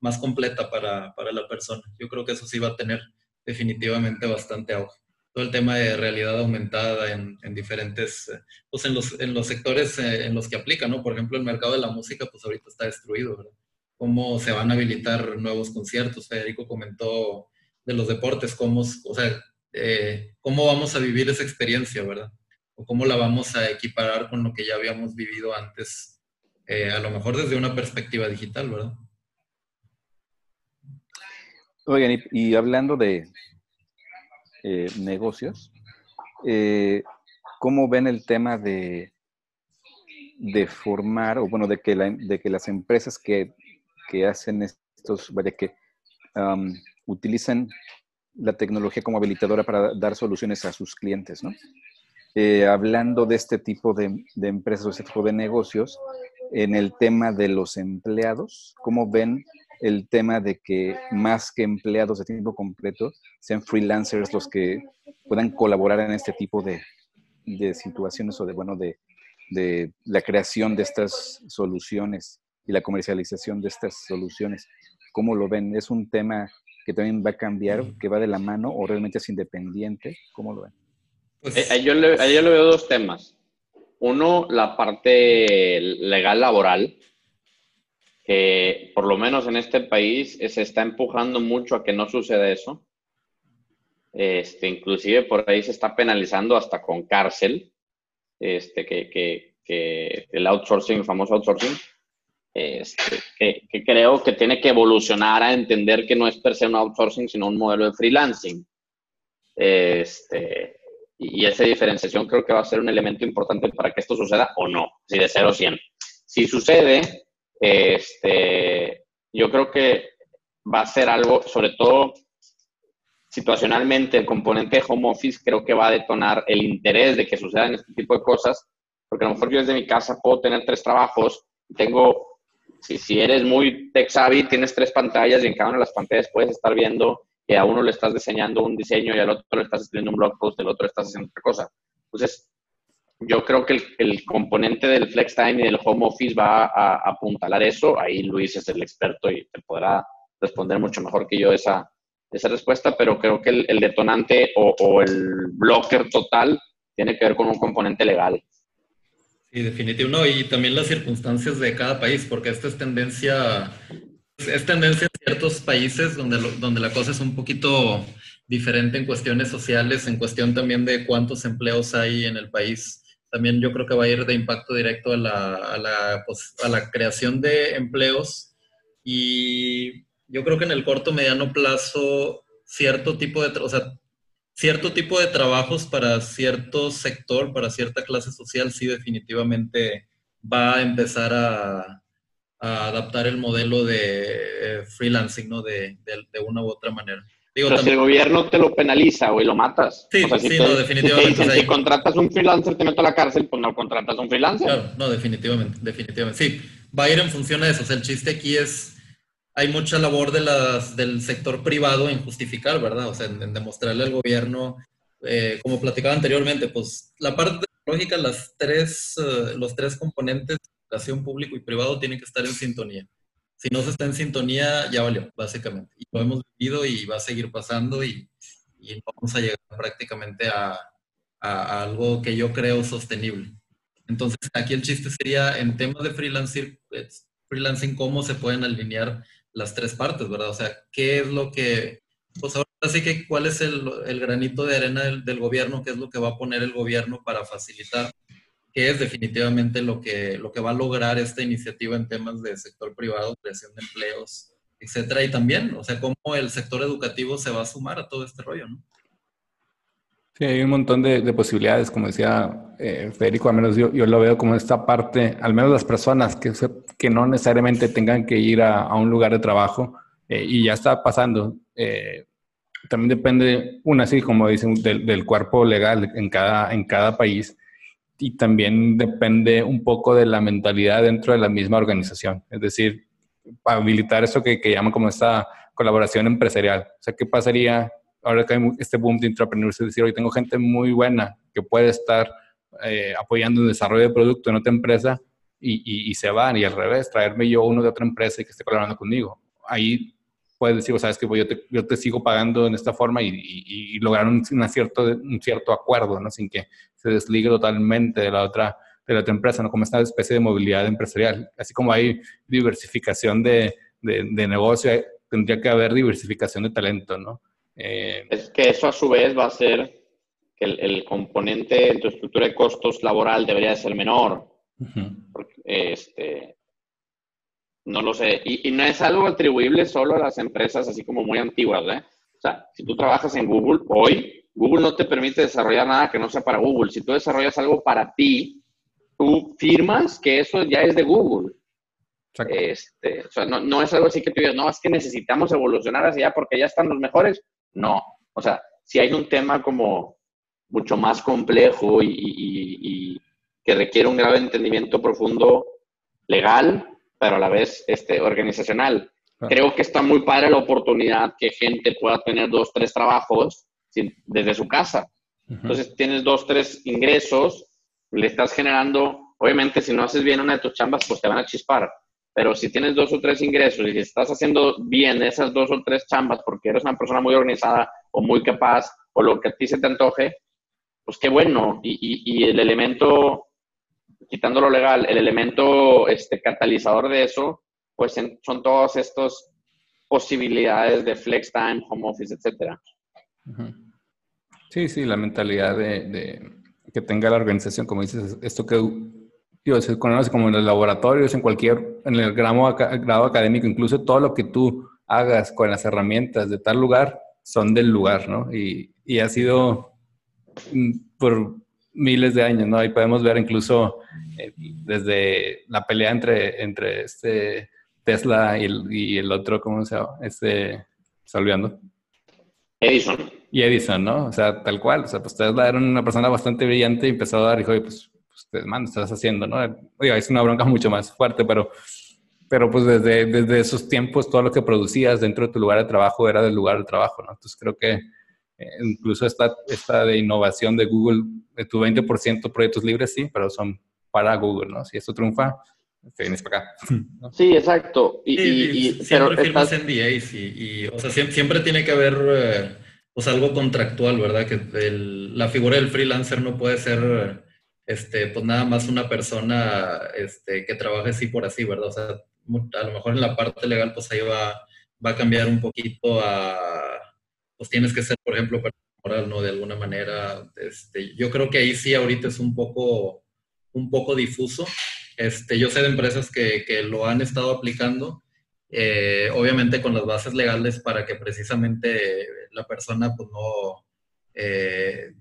más completa para, para la persona. Yo creo que eso sí va a tener definitivamente bastante auge todo el tema de realidad aumentada en, en diferentes, eh, pues en los, en los sectores eh, en los que aplica, ¿no? Por ejemplo, el mercado de la música, pues ahorita está destruido. Cómo se van a habilitar nuevos conciertos. Federico comentó de los deportes, cómo, o sea, eh, cómo vamos a vivir esa experiencia, ¿verdad? O cómo la vamos a equiparar con lo que ya habíamos vivido antes, a lo mejor desde una perspectiva digital, ¿verdad? Oigan, y hablando de, eh, negocios, eh, ¿cómo ven el tema de, de formar, o bueno, de que, de que las empresas que, que hacen estos, vaya, que utilizan la tecnología como habilitadora para dar soluciones a sus clientes, ¿no? Eh, hablando de este tipo de, de empresas o este tipo de negocios, en el tema de los empleados, ¿cómo ven el tema de que más que empleados de tiempo completo, sean freelancers los que puedan colaborar en este tipo de, situaciones o de, bueno, de, la creación de estas soluciones y la comercialización de estas soluciones. ¿Cómo lo ven? ¿Es un tema que también va a cambiar, que va de la mano o realmente es independiente? ¿Cómo lo ven? Pues, eh, yo, le, yo le veo dos temas. Uno, la parte legal laboral, que por lo menos en este país se está empujando mucho a que no suceda eso. Este, inclusive por ahí se está penalizando hasta con cárcel, este, que, que, que el outsourcing, el famoso outsourcing, este, que, creo que tiene que evolucionar a entender que no es per se un outsourcing, sino un modelo de freelancing. Este, y esa diferenciación creo que va a ser un elemento importante para que esto suceda o no, si de 0 a 100. Si sucede, este, yo creo que va a ser algo, sobre todo situacionalmente, el componente de home office creo que va a detonar el interés de que sucedan este tipo de cosas, porque a lo mejor yo desde mi casa puedo tener tres trabajos, tengo si, eres muy tech savvy, tienes tres pantallas y en cada una de las pantallas puedes estar viendo que a uno le estás diseñando un diseño y al otro le estás escribiendo un blog post, el otro le estás haciendo otra cosa. Entonces, yo creo que el, componente del flex time y del home office va a, apuntalar eso. Ahí Luis es el experto y te podrá responder mucho mejor que yo esa, esa respuesta, pero creo que el, detonante o, el blocker total tiene que ver con un componente legal. Sí, definitivo. No, y también las circunstancias de cada país, porque esta es tendencia, es tendencia en ciertos países donde, donde la cosa es un poquito diferente en cuestiones sociales, en cuestión también de cuántos empleos hay en el país. También yo creo que va a ir de impacto directo a la, a la, pues, a la creación de empleos y yo creo que en el corto, mediano plazo, cierto tipo de, o sea, cierto tipo de trabajos para cierto sector, para cierta clase social, sí definitivamente va a empezar a, adaptar el modelo de eh, freelancing, ¿no? De, una u otra manera. Digo, si el gobierno te lo penaliza, o lo matas. Sí, sí, no, definitivamente. Si, contratas un freelancer, te meto a la cárcel, pues no contratas un freelancer. Claro, no, definitivamente, definitivamente. Sí, va a ir en función de eso. O sea, el chiste aquí es hay mucha labor de las, del sector privado en justificar, ¿verdad? O sea, en, demostrarle al gobierno, eh, como platicaba anteriormente, pues la parte tecnológica, las tres, eh, los tres componentes, educación público y privado, tienen que estar en sintonía. Si no se está en sintonía, ya valió, básicamente. Y lo hemos vivido y va a seguir pasando y, y vamos a llegar prácticamente a, a, algo que yo creo sostenible. Entonces, aquí el chiste sería en temas de freelancing, freelancing, cómo se pueden alinear las tres partes, ¿verdad? O sea, ¿qué es lo que, pues ahora sí que cuál es el, el granito de arena del, gobierno, qué es lo que va a poner el gobierno para facilitar, qué es definitivamente lo que, lo que va a lograr esta iniciativa en temas de sector privado, creación de empleos, etcétera, y también, o sea, cómo el sector educativo se va a sumar a todo este rollo, ¿no? Sí, hay un montón de, posibilidades, como decía eh, Federico, al menos yo, lo veo como esta parte, al menos las personas que, que no necesariamente tengan que ir a, un lugar de trabajo eh, y ya está pasando. Eh, también depende, una así como dicen, del, del, cuerpo legal en cada, en cada país y también depende un poco de la mentalidad dentro de la misma organización. Es decir, habilitar eso que, que llaman como esta colaboración empresarial. O sea, ¿qué pasaría ahora que hay este boom de intrapreneurs, es decir, hoy tengo gente muy buena que puede estar eh, apoyando el desarrollo de producto en otra empresa y, y, se van, y al revés, traerme yo uno de otra empresa y que esté colaborando conmigo. Ahí puedes decir, sabes que yo, te, sigo pagando en esta forma y, y, lograr un, cierto, un cierto acuerdo, ¿no? Sin que se desligue totalmente de la otra de la otra empresa, ¿no? Como esta especie de movilidad empresarial. Así como hay diversificación de, de, de negocio, tendría que haber diversificación de talento, ¿no? Eh, es que eso a su vez va a ser que el, componente en tu estructura de costos laboral debería ser menor. este, no lo sé. Y, no es algo atribuible solo a las empresas así como muy antiguas. ¿eh? O sea, si tú trabajas en Google hoy, Google no te permite desarrollar nada que no sea para Google. Si tú desarrollas algo para ti, tú firmas que eso ya es de Google. Este, o sea, no, no, es algo así que tú digas, no, es que necesitamos evolucionar hacia allá porque ya están los mejores. No, o sea, si hay un tema como mucho más complejo y, que requiere un grave entendimiento profundo legal, pero a la vez este, organizacional. Creo que está muy padre la oportunidad que gente pueda tener dos, tres trabajos desde su casa. Entonces tienes dos, tres ingresos, le estás generando, obviamente si no haces bien una de tus chambas, pues te van a chispar, pero si tienes dos o tres ingresos y si estás haciendo bien esas dos o tres chambas porque eres una persona muy organizada o muy capaz o lo que a ti se te antoje, pues qué bueno. Y, y, el elemento, quitando lo legal, el elemento este, catalizador de eso, pues son todas estas posibilidades de flex time, home office, etcétera. Sí, sí, la mentalidad de, que tenga la organización, como dices, esto que digo, se conoce como en los laboratorios, en cualquier, en el grado, académico, incluso todo lo que tú hagas con las herramientas de tal lugar son del lugar, ¿no? Y, y ha sido mm, por miles de años, ¿no? Ahí podemos ver incluso eh, desde la pelea entre, entre este Tesla y el, y el otro, ¿cómo se llama? Este, salviando. Edison. Y Edison, ¿no? O sea, tal cual. O sea, pues Tesla era una persona bastante brillante y empezó a dar, dijo, pues, pues man, estás haciendo, ¿no? Es una bronca mucho más fuerte, pero, pero pues desde, desde esos tiempos todo lo que producías dentro de tu lugar de trabajo era del lugar de trabajo, ¿no? Entonces creo que eh, incluso esta, esta de innovación de Google, de tu 20% proyectos libres, sí, pero son para Google, ¿no? Si esto triunfa, te vienes para acá. <laughs> Sí, exacto. Y, y, siempre firmas NDAs y, y, o sea, siempre, tiene que haber eh, pues algo contractual, ¿verdad? Que la figura del freelancer no puede ser este, pues nada más una persona este, que trabaje así por así, ¿verdad? O sea, a lo mejor en la parte legal, pues ahí va, va a cambiar un poquito a, pues tienes que ser, por ejemplo, moral, ¿no? De alguna manera, este, yo creo que ahí sí ahorita es un poco, un poco difuso. Este, yo sé de empresas que, que lo han estado aplicando, eh, obviamente con las bases legales para que precisamente la persona pues no eh,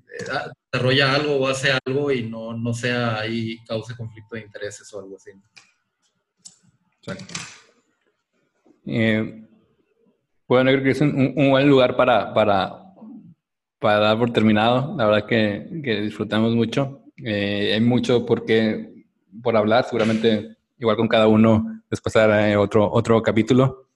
desarrolla algo o hace algo y no, no sea ahí cause conflicto de intereses o algo así. Eh, bueno, creo que es un, buen lugar para, para, para, dar por terminado. La verdad que, que disfrutamos mucho. hay mucho por, qué, por hablar. Seguramente, igual con cada uno, después hará otro, otro capítulo.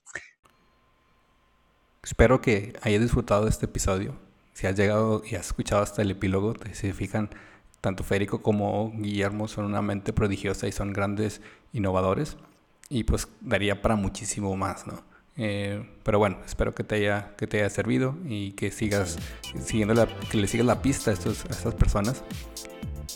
Espero que hayas disfrutado de este episodio. Si has llegado y has escuchado hasta el epílogo, se fijan, tanto Federico como Guillermo son una mente prodigiosa y son grandes innovadores. Y pues daría para muchísimo más, ¿no? Eh, pero bueno, espero que te haya, que te haya servido y que sigas siguiendo la, que le sigas la pista a, estos, a estas personas.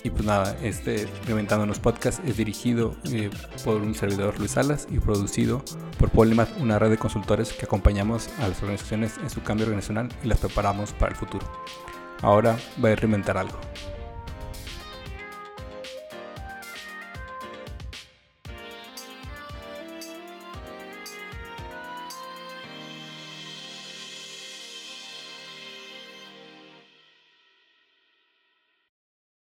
Y pues nada, este Reventándonos Podcast es dirigido eh, por un servidor Luis Salas y producido por Polymath, una red de consultores que acompañamos a las organizaciones en su cambio organizacional y las preparamos para el futuro. Ahora voy a reinventar algo.